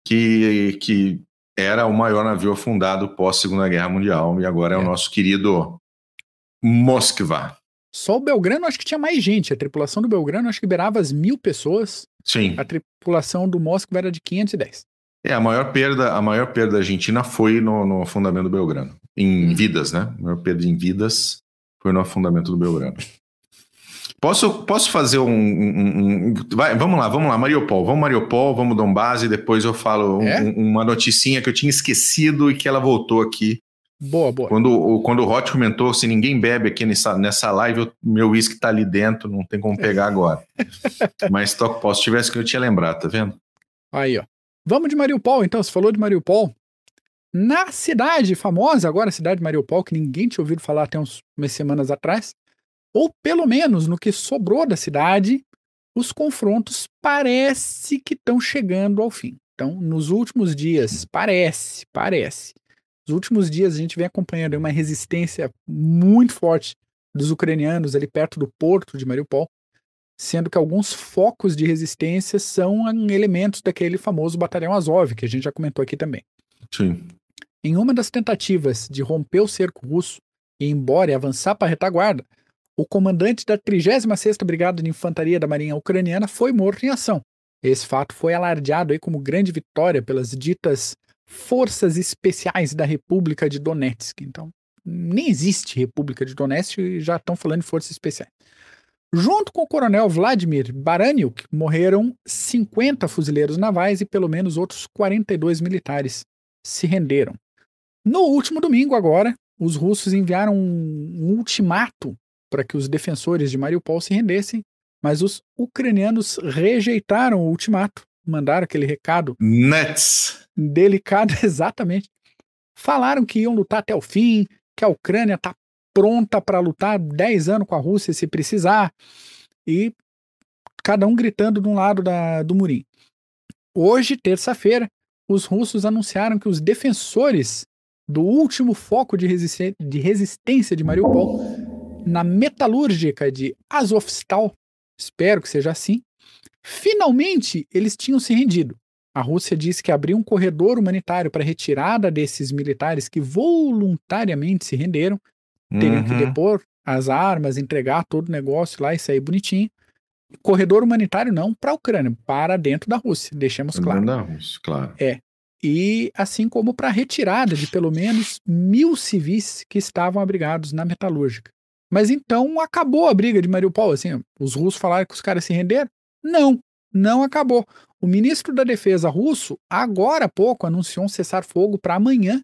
que, que era o maior navio afundado pós Segunda Guerra Mundial, e agora é, é o nosso querido Moskva. Só o Belgrano acho que tinha mais gente. A tripulação do Belgrano acho que beirava as mil pessoas. Sim. A tripulação do Moskva era de 510. É, a maior perda, a maior perda da Argentina foi no, no afundamento do Belgrano. Em hum. vidas, né? Maior perda em vidas foi no afundamento do Belgrano. Posso, posso fazer um, um, um, vai, vamos lá, vamos lá, Mariupol, vamos Mariupol, vamos Donbase, depois eu falo é? uma noticinha que eu tinha esquecido e que ela voltou aqui. Boa, boa. Quando, quando o Hot comentou, se ninguém bebe aqui nessa, nessa live, o meu uísque tá ali dentro, não tem como pegar agora. [LAUGHS] Mas toque posso, tivesse que eu tinha lembrado, tá vendo? Aí, ó. Vamos de Mariupol, então. Você falou de Mariupol. Na cidade famosa, agora a cidade de Mariupol, que ninguém tinha ouvido falar até uns, umas semanas atrás, ou pelo menos no que sobrou da cidade, os confrontos parece que estão chegando ao fim. Então, nos últimos dias, parece, parece. Nos últimos dias a gente vem acompanhando uma resistência muito forte dos ucranianos ali perto do porto de Mariupol sendo que alguns focos de resistência são elementos daquele famoso batalhão Azov, que a gente já comentou aqui também. Sim. Em uma das tentativas de romper o cerco russo e ir embora e avançar para a retaguarda, o comandante da 36ª Brigada de Infantaria da Marinha Ucraniana foi morto em ação. Esse fato foi alardeado aí como grande vitória pelas ditas Forças Especiais da República de Donetsk. Então, nem existe República de Donetsk e já estão falando de Forças Especiais. Junto com o coronel Vladimir Baranyuk, morreram 50 fuzileiros navais e pelo menos outros 42 militares se renderam. No último domingo, agora, os russos enviaram um ultimato para que os defensores de Mariupol se rendessem, mas os ucranianos rejeitaram o ultimato, mandaram aquele recado. Nuts! Delicado, [LAUGHS] exatamente. Falaram que iam lutar até o fim, que a Ucrânia está pronta para lutar 10 anos com a Rússia se precisar. E cada um gritando de um lado da, do murim. Hoje, terça-feira, os russos anunciaram que os defensores do último foco de, de resistência de Mariupol na metalúrgica de Azovstal, espero que seja assim, finalmente eles tinham se rendido. A Rússia disse que abriu um corredor humanitário para retirada desses militares que voluntariamente se renderam teriam uhum. que depor as armas, entregar todo o negócio lá e sair bonitinho. Corredor humanitário não para a Ucrânia, para dentro da Rússia, deixemos claro. Dentro da Rússia, claro. É. E assim como para a retirada de pelo menos mil civis que estavam abrigados na metalúrgica. Mas então acabou a briga de Mariupol, assim, os russos falaram que os caras se renderam? Não, não acabou. O ministro da Defesa russo, agora há pouco, anunciou um cessar-fogo para amanhã,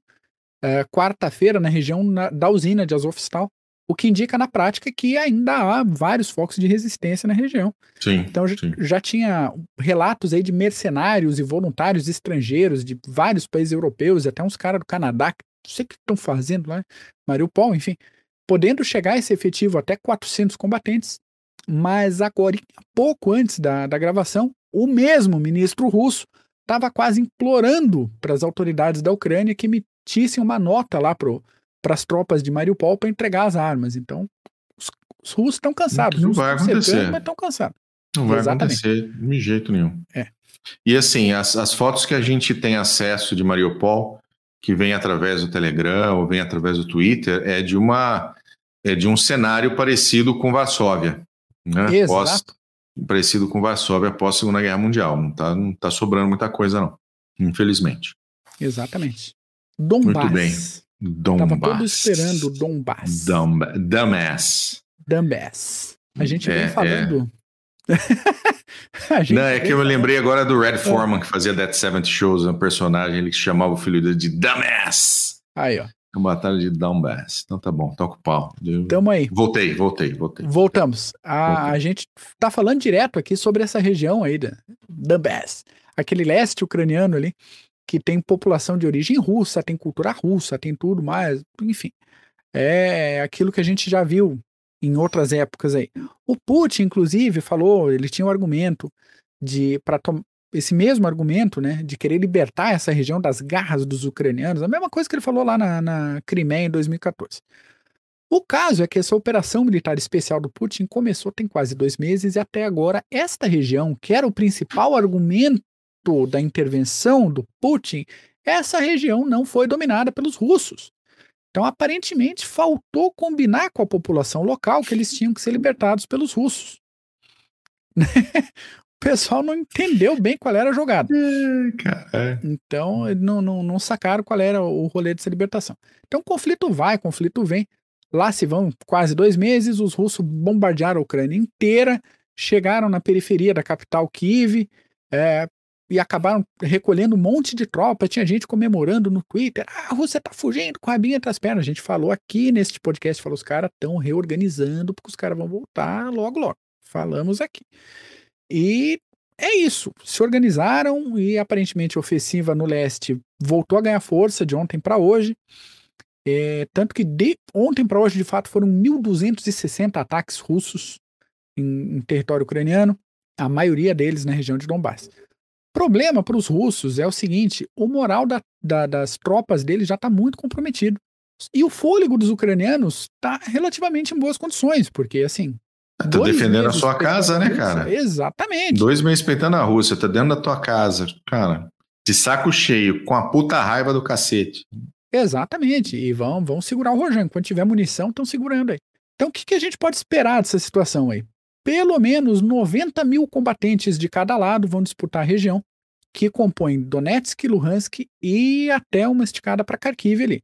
é, quarta-feira na região na, da usina de Azovstal, o que indica na prática que ainda há vários focos de resistência na região. Sim, então já, sim. já tinha relatos aí de mercenários e voluntários estrangeiros de vários países europeus, até uns caras do Canadá, que não sei o que estão fazendo lá, Mariupol, enfim, podendo chegar esse efetivo até 400 combatentes, mas agora, pouco antes da, da gravação, o mesmo ministro russo estava quase implorando para as autoridades da Ucrânia que emitissem uma nota lá para as tropas de Mariupol para entregar as armas. Então, os, os russos estão cansados. Não vai acontecer. Cercando, mas estão cansados. Não vai Exatamente. acontecer de jeito nenhum. É. E assim, as, as fotos que a gente tem acesso de Mariupol, que vem através do Telegram ou vem através do Twitter, é de uma é de um cenário parecido com Varsóvia, né? Exato. Pós, parecido com Varsóvia após a Segunda Guerra Mundial. Não está não tá sobrando muita coisa, não. Infelizmente. Exatamente. Donbass. Muito bem. Donbass. Tava todo esperando Donbass. Dumb, Dumbass. Dumbass. A gente é, vem falando. [LAUGHS] É. gente Não, é que eu me lembrei agora do Red Foreman, que fazia Dead Seventh Shows, um personagem ele que chamava o filho dele de Dumbass. Aí, ó. A batalha de Donbass. Então tá bom, toca o pau. Tamo aí. Voltei, voltei, voltei. Voltamos. A, voltei. a gente tá falando direto aqui sobre essa região aí da Donbass. Aquele leste ucraniano ali, que tem população de origem russa, tem cultura russa, tem tudo mais, enfim. É aquilo que a gente já viu em outras épocas aí. O Putin, inclusive, falou, ele tinha um argumento de para esse mesmo argumento, né, de querer libertar essa região das garras dos ucranianos, a mesma coisa que ele falou lá na, na Crimeia em 2014. O caso é que essa operação militar especial do Putin começou tem quase dois meses e até agora esta região, que era o principal argumento da intervenção do Putin, essa região não foi dominada pelos russos. Então, aparentemente, faltou combinar com a população local que eles tinham que ser libertados pelos russos. [LAUGHS] o pessoal não entendeu bem qual era a jogada. É, então, não, não, não sacaram qual era o rolê dessa libertação. Então, conflito vai, conflito vem. Lá se vão quase dois meses, os russos bombardearam a Ucrânia inteira, chegaram na periferia da capital Kiev, é, e acabaram recolhendo um monte de tropa. Tinha gente comemorando no Twitter. Ah, a Rússia tá fugindo com a rabinha entre as pernas. A gente falou aqui neste podcast, falou, os caras estão reorganizando, porque os caras vão voltar logo, logo. Falamos aqui. E é isso. Se organizaram e aparentemente a ofensiva no leste voltou a ganhar força de ontem para hoje. É, tanto que de ontem para hoje, de fato, foram 1.260 ataques russos em, em território ucraniano, a maioria deles na região de Donbass problema para os russos é o seguinte: o moral da, da, das tropas deles já está muito comprometido. E o fôlego dos ucranianos está relativamente em boas condições, porque assim. Tá defendendo a sua casa, né, cara? Exatamente. Dois meses peitando a Rússia, tá dentro da tua casa, cara. De saco cheio, com a puta raiva do cacete. Exatamente. E vão, vão segurar o Rojão. Quando tiver munição, estão segurando aí. Então, o que, que a gente pode esperar dessa situação aí? Pelo menos 90 mil combatentes de cada lado vão disputar a região, que compõe Donetsk, Luhansk e até uma esticada para Kharkiv ali.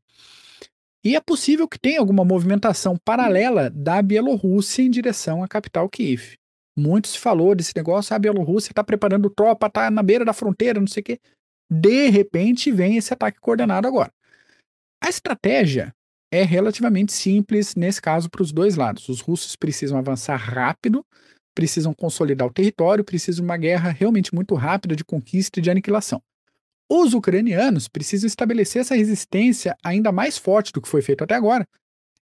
E é possível que tenha alguma movimentação paralela da Bielorrússia em direção à capital Kiev. Muito se falou desse negócio, a Bielorrússia está preparando tropa, está na beira da fronteira, não sei o quê. De repente vem esse ataque coordenado agora. A estratégia é relativamente simples nesse caso para os dois lados. Os russos precisam avançar rápido, precisam consolidar o território, precisam de uma guerra realmente muito rápida de conquista e de aniquilação. Os ucranianos precisam estabelecer essa resistência ainda mais forte do que foi feito até agora,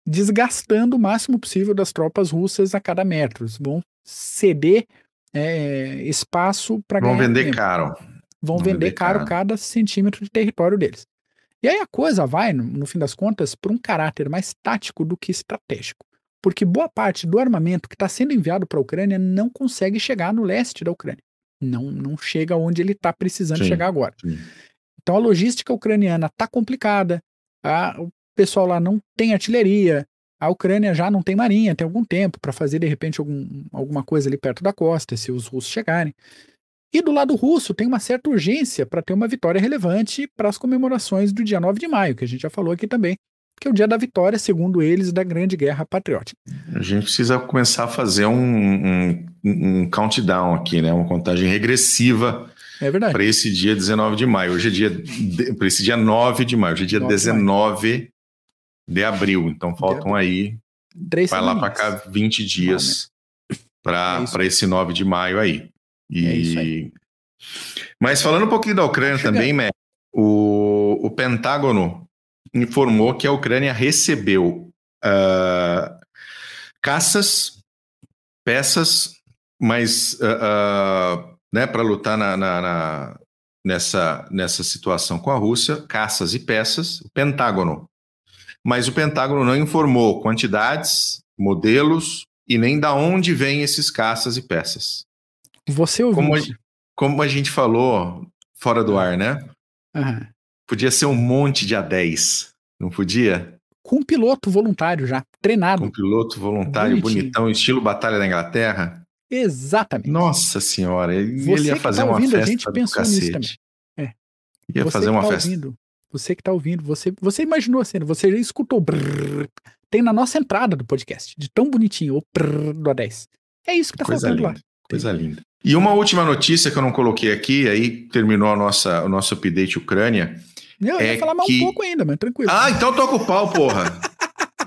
desgastando o máximo possível das tropas russas a cada metro. Vão ceder é, espaço para ganhar. Vão vender caro. Vão, Vão vender, vender caro, caro cada centímetro de território deles. E aí a coisa vai, no, fim das contas, por um caráter mais tático do que estratégico. Porque boa parte do armamento que está sendo enviado para a Ucrânia não consegue chegar no leste da Ucrânia. Não, não chega onde ele está precisando sim, chegar agora. Sim. Então a logística ucraniana está complicada, a, o pessoal lá não tem artilharia, a Ucrânia já não tem marinha tem algum tempo para fazer de repente algum, alguma coisa ali perto da costa, se os russos chegarem. E do lado russo tem uma certa urgência para ter uma vitória relevante para as comemorações do dia 9 de maio, que a gente já falou aqui também, que é o dia da vitória, segundo eles, da Grande Guerra Patriótica. A gente precisa começar a fazer um, um, um countdown aqui, né? Uma contagem regressiva é verdade. Para esse dia 19 de maio. Hoje é dia. Para esse dia 9 de maio. Hoje é dia 19 de, de abril. Então faltam aí. Três vai lá para cá 20 dias para é esse 9 de maio aí. E... É isso aí. Mas falando um pouquinho da Ucrânia também, Mac, o, o Pentágono informou que a Ucrânia recebeu uh, caças, peças, mas uh, uh, né, para lutar na, na, na, nessa, nessa situação com a Rússia, caças e peças, o Pentágono. Mas o Pentágono não informou quantidades, modelos e nem da onde vêm esses caças e peças. Você ouviu? Como a, como a gente falou fora do ar, né? Uhum. Podia ser um monte de A10, não podia? Com um piloto voluntário já, treinado. Com um piloto voluntário, Bonitinho. bonitão, estilo Batalha da Inglaterra. Exatamente. Nossa senhora, ele, ele ia fazer tá uma festa a gente pensou nisso também. É. Ia você fazer uma tá festa. Ouvindo, você que tá ouvindo, você, você imaginou a cena, você escutou brrr, tem na nossa entrada do podcast, de tão bonitinho, o brrr do A10. É isso que tá Coisa faltando linda. lá. Coisa linda. E uma última notícia que eu não coloquei aqui, aí terminou a nossa, o nosso update Ucrânia. Eu é ia falar mais que... um pouco ainda, mas tranquilo. Ah, então toca o pau, porra.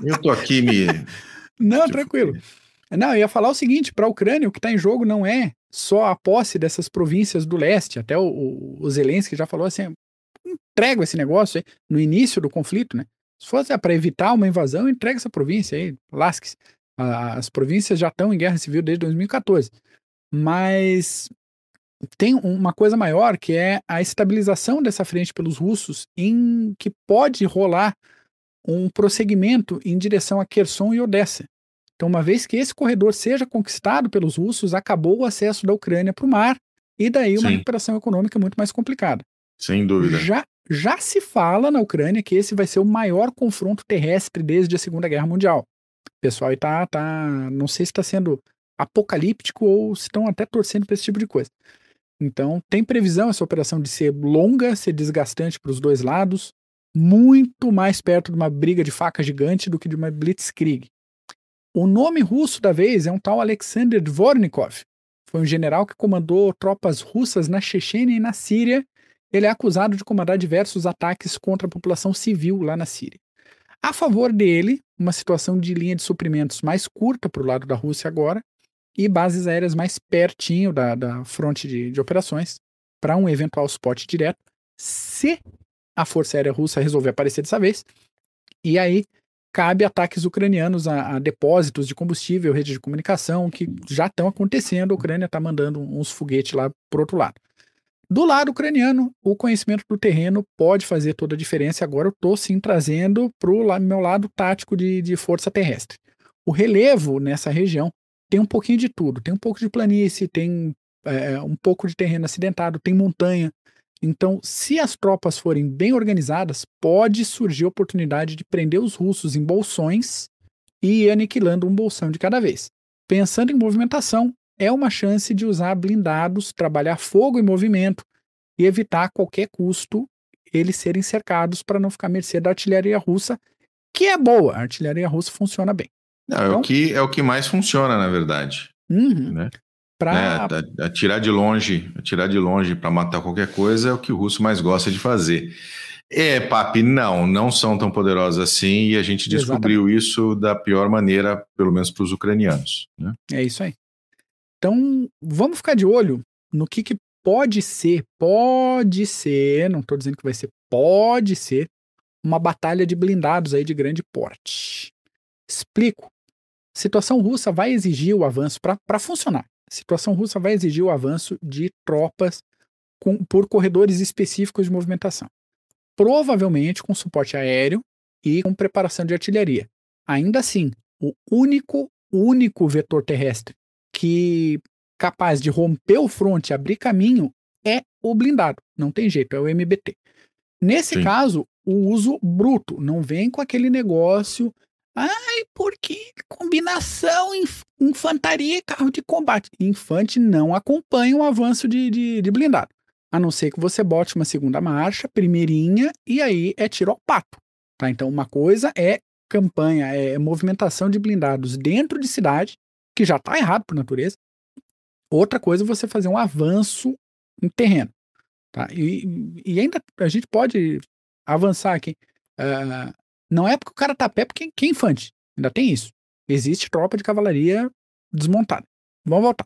eu tô aqui me. [LAUGHS] Não, tranquilo. Não, eu ia falar o seguinte: para a Ucrânia, o que está em jogo não é só a posse dessas províncias do leste. Até o, o, o Zelensky já falou assim: entrega esse negócio aí no início do conflito, né? Se fosse é, para evitar uma invasão, entrega essa província aí, lasque-se. As províncias já estão em guerra civil desde 2014. Mas tem uma coisa maior que é a estabilização dessa frente pelos russos, em que pode rolar um prosseguimento em direção a Kherson e Odessa. Então, uma vez que esse corredor seja conquistado pelos russos, acabou o acesso da Ucrânia para o mar, e daí uma Sim. recuperação econômica muito mais complicada. Sem dúvida. Já, já se fala na Ucrânia que esse vai ser o maior confronto terrestre desde a Segunda Guerra Mundial. O pessoal aí tá, tá não sei se está sendo apocalíptico ou estão até torcendo para esse tipo de coisa. Então, tem previsão essa operação de ser longa, ser desgastante para os dois lados, muito mais perto de uma briga de faca gigante do que de uma blitzkrieg. O nome russo da vez é um tal Alexander Dvornikov. Foi um general que comandou tropas russas na Chechênia e na Síria. Ele é acusado de comandar diversos ataques contra a população civil lá na Síria. A favor dele, uma situação de linha de suprimentos mais curta para o lado da Rússia agora, e bases aéreas mais pertinho da, da fronte de, de operações para um eventual spot direto, se a Força Aérea Russa resolver aparecer dessa vez. E aí cabe ataques ucranianos a, a depósitos de combustível, rede de comunicação, que já estão acontecendo. A Ucrânia está mandando uns foguetes lá para outro lado. Do lado ucraniano, o conhecimento do terreno pode fazer toda a diferença. Agora eu estou sim trazendo para o meu lado tático de, de força terrestre. O relevo nessa região tem um pouquinho de tudo. Tem um pouco de planície, tem é, um pouco de terreno acidentado, tem montanha. Então, se as tropas forem bem organizadas, pode surgir a oportunidade de prender os russos em bolsões e ir aniquilando um bolsão de cada vez. Pensando em movimentação, é uma chance de usar blindados, trabalhar fogo em movimento e evitar a qualquer custo eles serem cercados para não ficar à mercê da artilharia russa, que é boa. A artilharia russa funciona bem. Não, então, é, o que, é o que mais funciona, na verdade. Uhum. Né? Pra... Né? Atirar de longe, atirar de longe para matar qualquer coisa é o que o russo mais gosta de fazer. É, papi, não, não são tão poderosos assim e a gente descobriu Exatamente. isso da pior maneira, pelo menos para os ucranianos. Né? É isso aí. Então, vamos ficar de olho no que, que pode ser, pode ser, não estou dizendo que vai ser, pode ser uma batalha de blindados aí de grande porte. Explico. A situação russa vai exigir o avanço para funcionar. A situação russa vai exigir o avanço de tropas com, por corredores específicos de movimentação. Provavelmente com suporte aéreo e com preparação de artilharia. Ainda assim, o único, único vetor terrestre que capaz de romper o fronte, abrir caminho, é o blindado. Não tem jeito, é o MBT. Nesse Sim. caso, o uso bruto, não vem com aquele negócio. Ai, porque combinação inf infantaria e carro de combate. Infante não acompanha o avanço de, de, de, blindado. A não ser que você bote uma segunda marcha, primeirinha, e aí é tiro ao pato. Tá? Então, uma coisa é campanha, é movimentação de blindados dentro de cidade, que já está errado por natureza. Outra coisa é você fazer um avanço em terreno. Tá? E, e ainda a gente pode avançar aqui. Uh, não é porque o cara tá a pé, porque que é infante. Ainda tem isso. Existe tropa de cavalaria desmontada. Vamos voltar.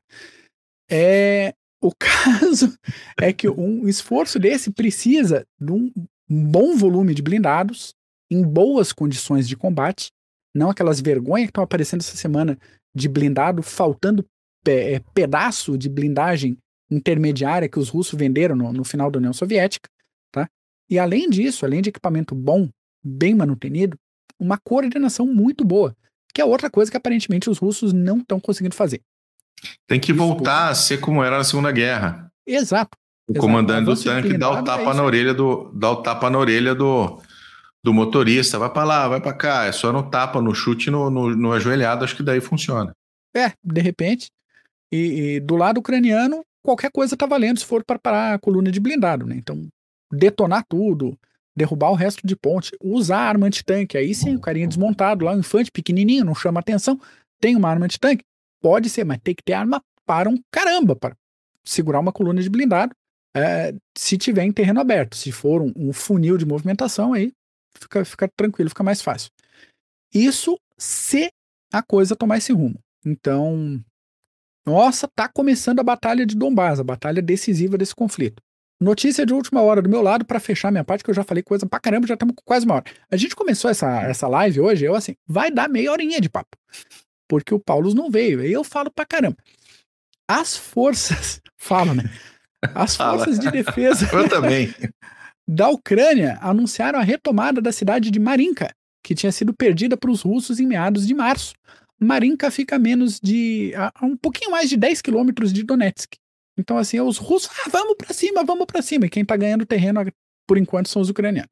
É, o [LAUGHS] caso é que um esforço desse precisa de um, bom volume de blindados em boas condições de combate, não aquelas vergonhas que estão aparecendo essa semana de blindado faltando é, pedaço de blindagem intermediária que os russos venderam no, no final da União Soviética, tá? E além disso, além de equipamento bom, bem manutenido, uma coordenação muito boa, que é outra coisa que aparentemente os russos não estão conseguindo fazer. Tem que voltar a ser como era na Segunda Guerra. Exato. O exato. comandante do tanque dá o tapa é na orelha do dá o tapa na orelha do, do motorista, vai para lá, vai para cá, é só no tapa, no chute, no, no, no ajoelhado, acho que daí funciona. É, de repente. E, e do lado ucraniano, qualquer coisa tá valendo se for para parar a coluna de blindado, né? Então, detonar tudo, derrubar o resto de ponte, usar arma antitanque. Aí sim, o carinha desmontado lá, um infante pequenininho, não chama atenção, tem uma arma antitanque. Pode ser, mas tem que ter arma para um caramba para segurar uma coluna de blindado. É, se tiver em terreno aberto, se for um, um funil de movimentação, aí fica, fica tranquilo, fica mais fácil. Isso se a coisa tomar esse rumo. Então, nossa, tá começando a batalha de Donbass, a batalha decisiva desse conflito. Notícia de última hora do meu lado para fechar minha parte, que eu já falei coisa pra caramba, já estamos com quase uma hora. A gente começou essa, essa live hoje, eu assim, vai dar meia horinha de papo. Porque o Paulo não veio. Aí eu falo pra caramba. As forças. [LAUGHS] Fala, né? As forças de defesa. [LAUGHS] eu também. [LAUGHS] Da Ucrânia anunciaram a retomada da cidade de Marinka, que tinha sido perdida para os russos em meados de março. Marinka fica a menos de. a, um pouquinho mais de 10 quilômetros de Donetsk. Então, assim, os russos, ah, vamos para cima, vamos para cima. E quem tá ganhando terreno, por enquanto, são os ucranianos.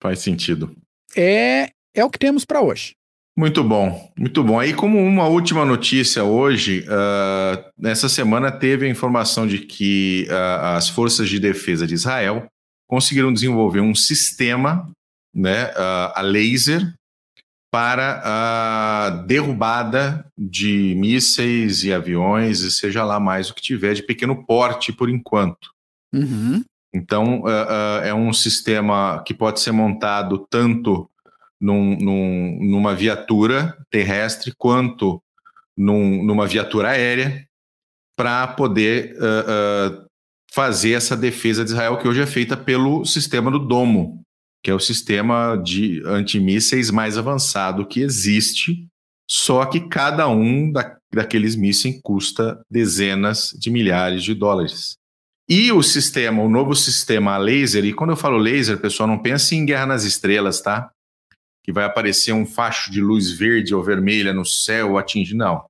Faz sentido. É, é o que temos para hoje. Muito bom, muito bom. Aí, como uma última notícia hoje, uh, nessa semana teve a informação de que uh, as forças de defesa de Israel conseguiram desenvolver um sistema, né, uh, a laser, para a derrubada de mísseis e aviões, e seja lá mais o que tiver, de pequeno porte por enquanto. Uhum. Então, uh, uh, é um sistema que pode ser montado tanto num, num, numa viatura terrestre quanto num, numa viatura aérea para poder uh, fazer essa defesa de Israel, que hoje é feita pelo sistema do Domo, que é o sistema de antimísseis mais avançado que existe, só que cada um da, daqueles mísseis custa dezenas de milhares de dólares. E o sistema, o novo sistema laser, e quando eu falo laser, pessoal, não pense em guerra nas estrelas, tá? Que vai aparecer um facho de luz verde ou vermelha no céu, atinge, não.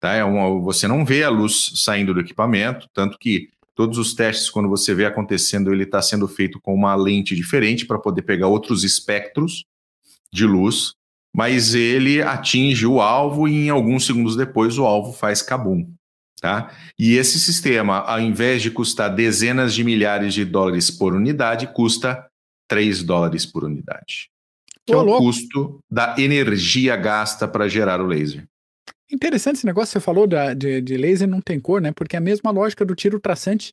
Tá? É uma, você não vê a luz saindo do equipamento, tanto que Todos os testes, quando você vê acontecendo, ele está sendo feito com uma lente diferente para poder pegar outros espectros de luz, mas ele atinge o alvo e em alguns segundos depois o alvo faz cabum. Tá? E esse sistema, ao invés de custar dezenas de milhares de dólares por unidade, custa 3 dólares por unidade. que é o louco. custo da energia gasta para gerar o laser. Interessante esse negócio que você falou da, de, de, laser não tem cor, né? Porque é a mesma lógica do tiro traçante.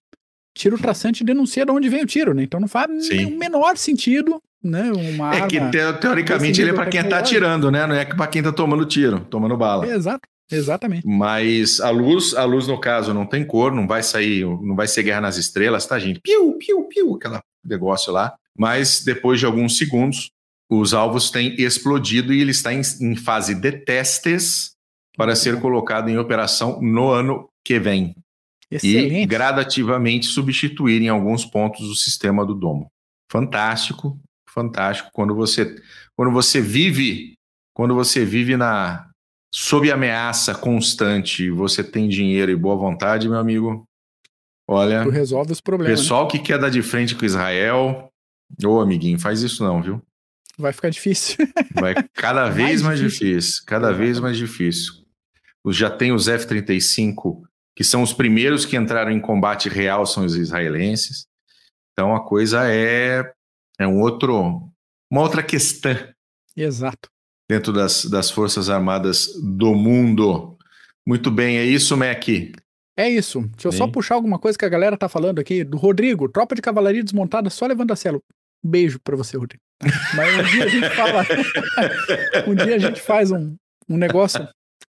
Tiro traçante denuncia de onde vem o tiro, né? Então não faz o menor sentido, né? Uma é que te, teoricamente ele é para quem está atirando, né? Não é para quem está tomando tiro, tomando bala. É, exato. Exatamente. Mas a luz, a luz no caso não tem cor, não vai sair, não vai ser guerra nas estrelas, tá, gente? Piu, piu, piu, aquela negócio lá. Mas depois de alguns segundos, os alvos têm explodido e ele está em, em fase de testes para ser colocado em operação no ano que vem. Excelente. E gradativamente substituir em alguns pontos o sistema do domo. Fantástico, fantástico quando você quando você vive quando você vive na sob ameaça constante, você tem dinheiro e boa vontade, meu amigo. Olha, tu resolve os problemas. Né? Pessoal né? que quer dar de frente com Israel, ô amiguinho, faz isso não, viu? Vai ficar difícil. Vai [LAUGHS] cada vez mais, mais difícil. difícil, cada vez mais difícil. Já tem os F-35, que são os primeiros que entraram em combate real, são os israelenses. Então a coisa é, é um outro, uma outra questão. Exato. Dentro das, das Forças Armadas do mundo. Muito bem, é isso, Mac? É isso. Deixa eu só puxar alguma coisa que a galera tá falando aqui. Do Rodrigo, tropa de cavalaria desmontada só levando a célula. Beijo para você, Rodrigo. Mas um dia a gente fala. [LAUGHS] um dia a gente faz um, um negócio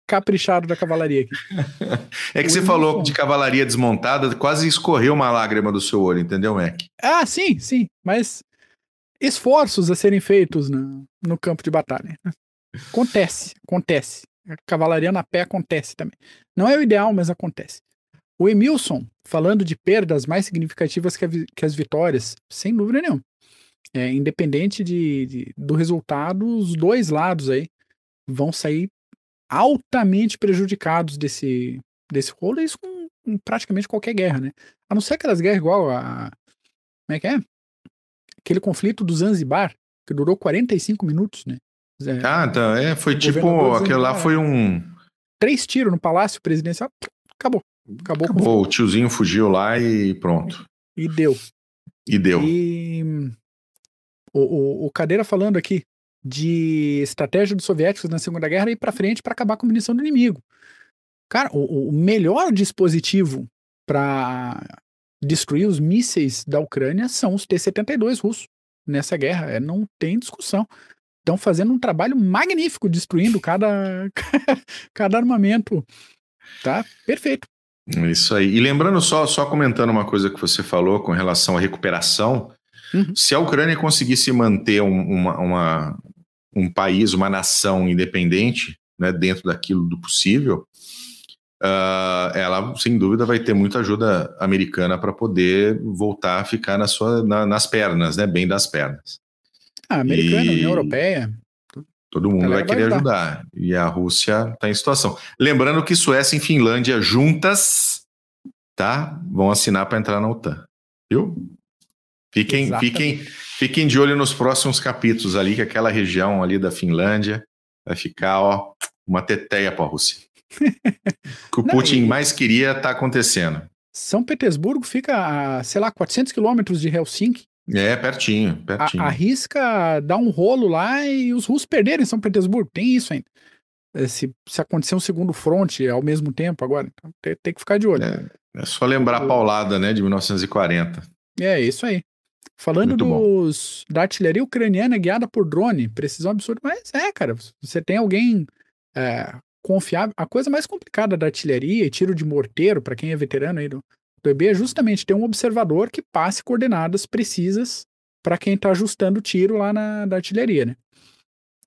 caprichado da cavalaria aqui. [LAUGHS] É que o você falou de cavalaria desmontada, quase escorreu uma lágrima do seu olho, entendeu, Mac? Ah, sim, sim. Mas esforços a serem feitos no, no campo de batalha. Acontece, acontece. A cavalaria na pé acontece também. Não é o ideal, mas acontece. O Emilson, falando de perdas mais significativas que, a, que as vitórias, sem dúvida nenhuma. É, independente de, de, do resultado, os dois lados aí vão sair altamente prejudicados desse, desse rolo, isso com, com, praticamente qualquer guerra, né? A não ser aquelas guerras igual a. Como é que é? Aquele conflito do Zanzibar, que durou 45 minutos, né? É, ah, então, é, foi tipo. Aquele lá foi um. Três tiros no palácio presidencial, acabou. Acabou, acabou. O tiozinho fugiu lá e pronto. E deu. E deu. E o, o, o Cadeira falando aqui de estratégia dos soviéticos na Segunda Guerra ir para frente para acabar com a munição do inimigo. Cara, o, o melhor dispositivo para destruir os mísseis da Ucrânia são os T-72 russos nessa guerra. É, não tem discussão. Estão fazendo um trabalho magnífico destruindo cada, [LAUGHS] cada armamento. Tá perfeito. Isso aí. E lembrando só, só comentando uma coisa que você falou com relação à recuperação, uhum. se a Ucrânia conseguisse manter um, uma, uma, um país, uma nação independente, né, dentro daquilo do possível, uh, ela sem dúvida vai ter muita ajuda americana para poder voltar a ficar na sua, na, nas pernas, né, bem das pernas. A americana, e... União Europeia, Todo mundo vai querer vai ajudar. E a Rússia está em situação. Lembrando que Suécia e Finlândia juntas, tá? Vão assinar para entrar na OTAN. Viu? Fiquem, fiquem, fiquem de olho nos próximos capítulos ali, que aquela região ali da Finlândia vai ficar, ó, uma teteia para a Rússia. o [LAUGHS] que o Não, Putin e... mais queria está acontecendo. São Petersburgo fica a, sei lá, 400 quilômetros de Helsinki. É, pertinho, pertinho. Arrisca dar um rolo lá e os russos perderem São Petersburgo. Tem isso ainda. É, se, se acontecer um segundo fronte ao mesmo tempo agora, então tem, tem que ficar de olho. É, é só lembrar a paulada, né, de 1940. É, isso aí. Falando dos, da artilharia ucraniana guiada por drone, precisão absurda, mas é, cara, você tem alguém é, confiável. A coisa mais complicada da artilharia e tiro de morteiro, para quem é veterano aí do, do EB é justamente ter um observador que passe coordenadas precisas para quem está ajustando o tiro lá na da artilharia, né?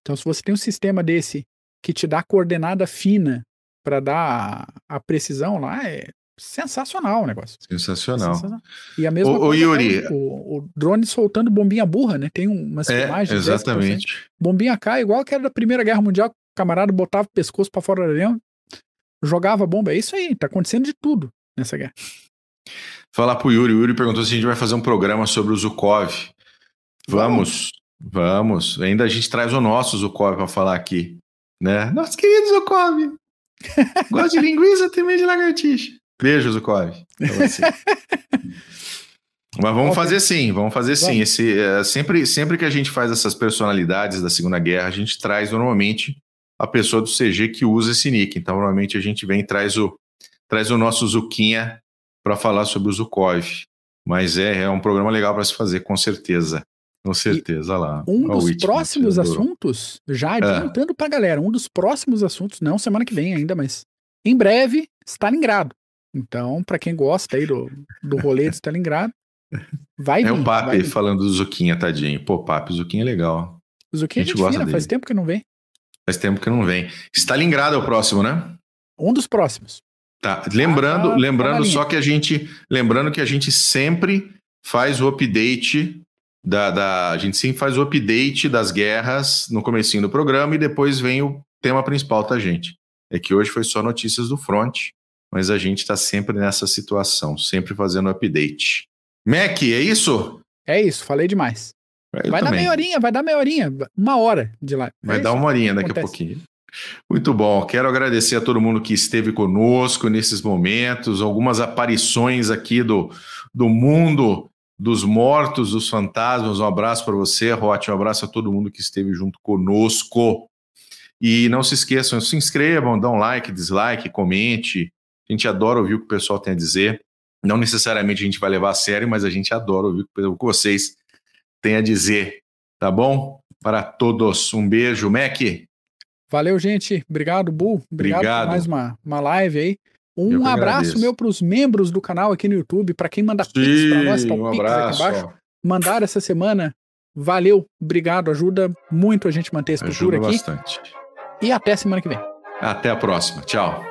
Então, se você tem um sistema desse que te dá coordenada fina para dar a, a, precisão lá, é sensacional o negócio. Sensacional. sensacional. E a mesma o, coisa, o Yuri, o, o, drone soltando bombinha burra, né? Tem umas é, filmagens. Exatamente. Bombinha cai igual que era da Primeira Guerra Mundial, o camarada botava o pescoço para fora da areia, jogava bomba. É isso aí, tá acontecendo de tudo nessa guerra. Falar pro Yuri. O Yuri perguntou se a gente vai fazer um programa sobre o Zukov. Vamos, vamos. Ainda a gente traz o nosso Zukov para falar aqui. Né? Nosso querido Zukov. [LAUGHS] Gosto de linguiça, tem medo de lagartixa. Beijo, Zukov. [LAUGHS] Mas vamos fazer sim, vamos fazer sim. Esse, é, sempre, sempre que a gente faz essas personalidades da Segunda Guerra, a gente traz normalmente a pessoa do CG que usa esse nick. Então, normalmente a gente vem e traz o, traz o nosso Zuquinha para falar sobre o Zukov. Mas é, é um programa legal para se fazer, com certeza. Com certeza, lá. Um dos próximos assuntos, já é. adiantando é. para a galera, um dos próximos assuntos, não semana que vem ainda, mas em breve, Stalingrado. Então, para quem gosta aí do, do rolê de Stalingrado, vai É vir, o Papi falando do Zuquinha, tadinho. Pô, Papi, Zuquinha é legal. O Zuquinha a gente, a gente gosta fina, faz tempo que não vem. Faz tempo que não vem. Stalingrado é o próximo, né? Um dos próximos. Tá. Lembrando, ah, tá, lembrando só que a gente, lembrando que a gente sempre faz o update da, da, a gente sempre faz o update das guerras no comecinho do programa e depois vem o tema principal, tá, gente? É que hoje foi só notícias do front, mas a gente está sempre nessa situação, sempre fazendo update. Mac, é isso? É isso, falei demais. Eu vai também. dar meia horinha, vai dar meia horinha, uma hora de lá. Vai é dar uma horinha daqui acontece. a pouquinho. Muito bom. Quero agradecer a todo mundo que esteve conosco nesses momentos, algumas aparições aqui do, do mundo dos mortos, dos fantasmas. Um abraço para você, Rote. Um abraço a todo mundo que esteve junto conosco. E não se esqueçam, se inscrevam, dão like, dislike, comente. A gente adora ouvir o que o pessoal tem a dizer. Não necessariamente a gente vai levar a sério, mas a gente adora ouvir o que vocês têm a dizer. Tá bom? Para todos. Um beijo, Mac. Valeu, gente. Obrigado, Bu. Obrigado, Obrigado. por mais uma, uma live aí. Um abraço meu para os membros do canal aqui no YouTube, para quem manda pix para nós, tá um pix abraço. aqui embaixo. Mandaram essa semana. Valeu, obrigado, ajuda muito a gente manter a estrutura ajuda aqui. bastante. E até semana que vem. Até a próxima. Tchau.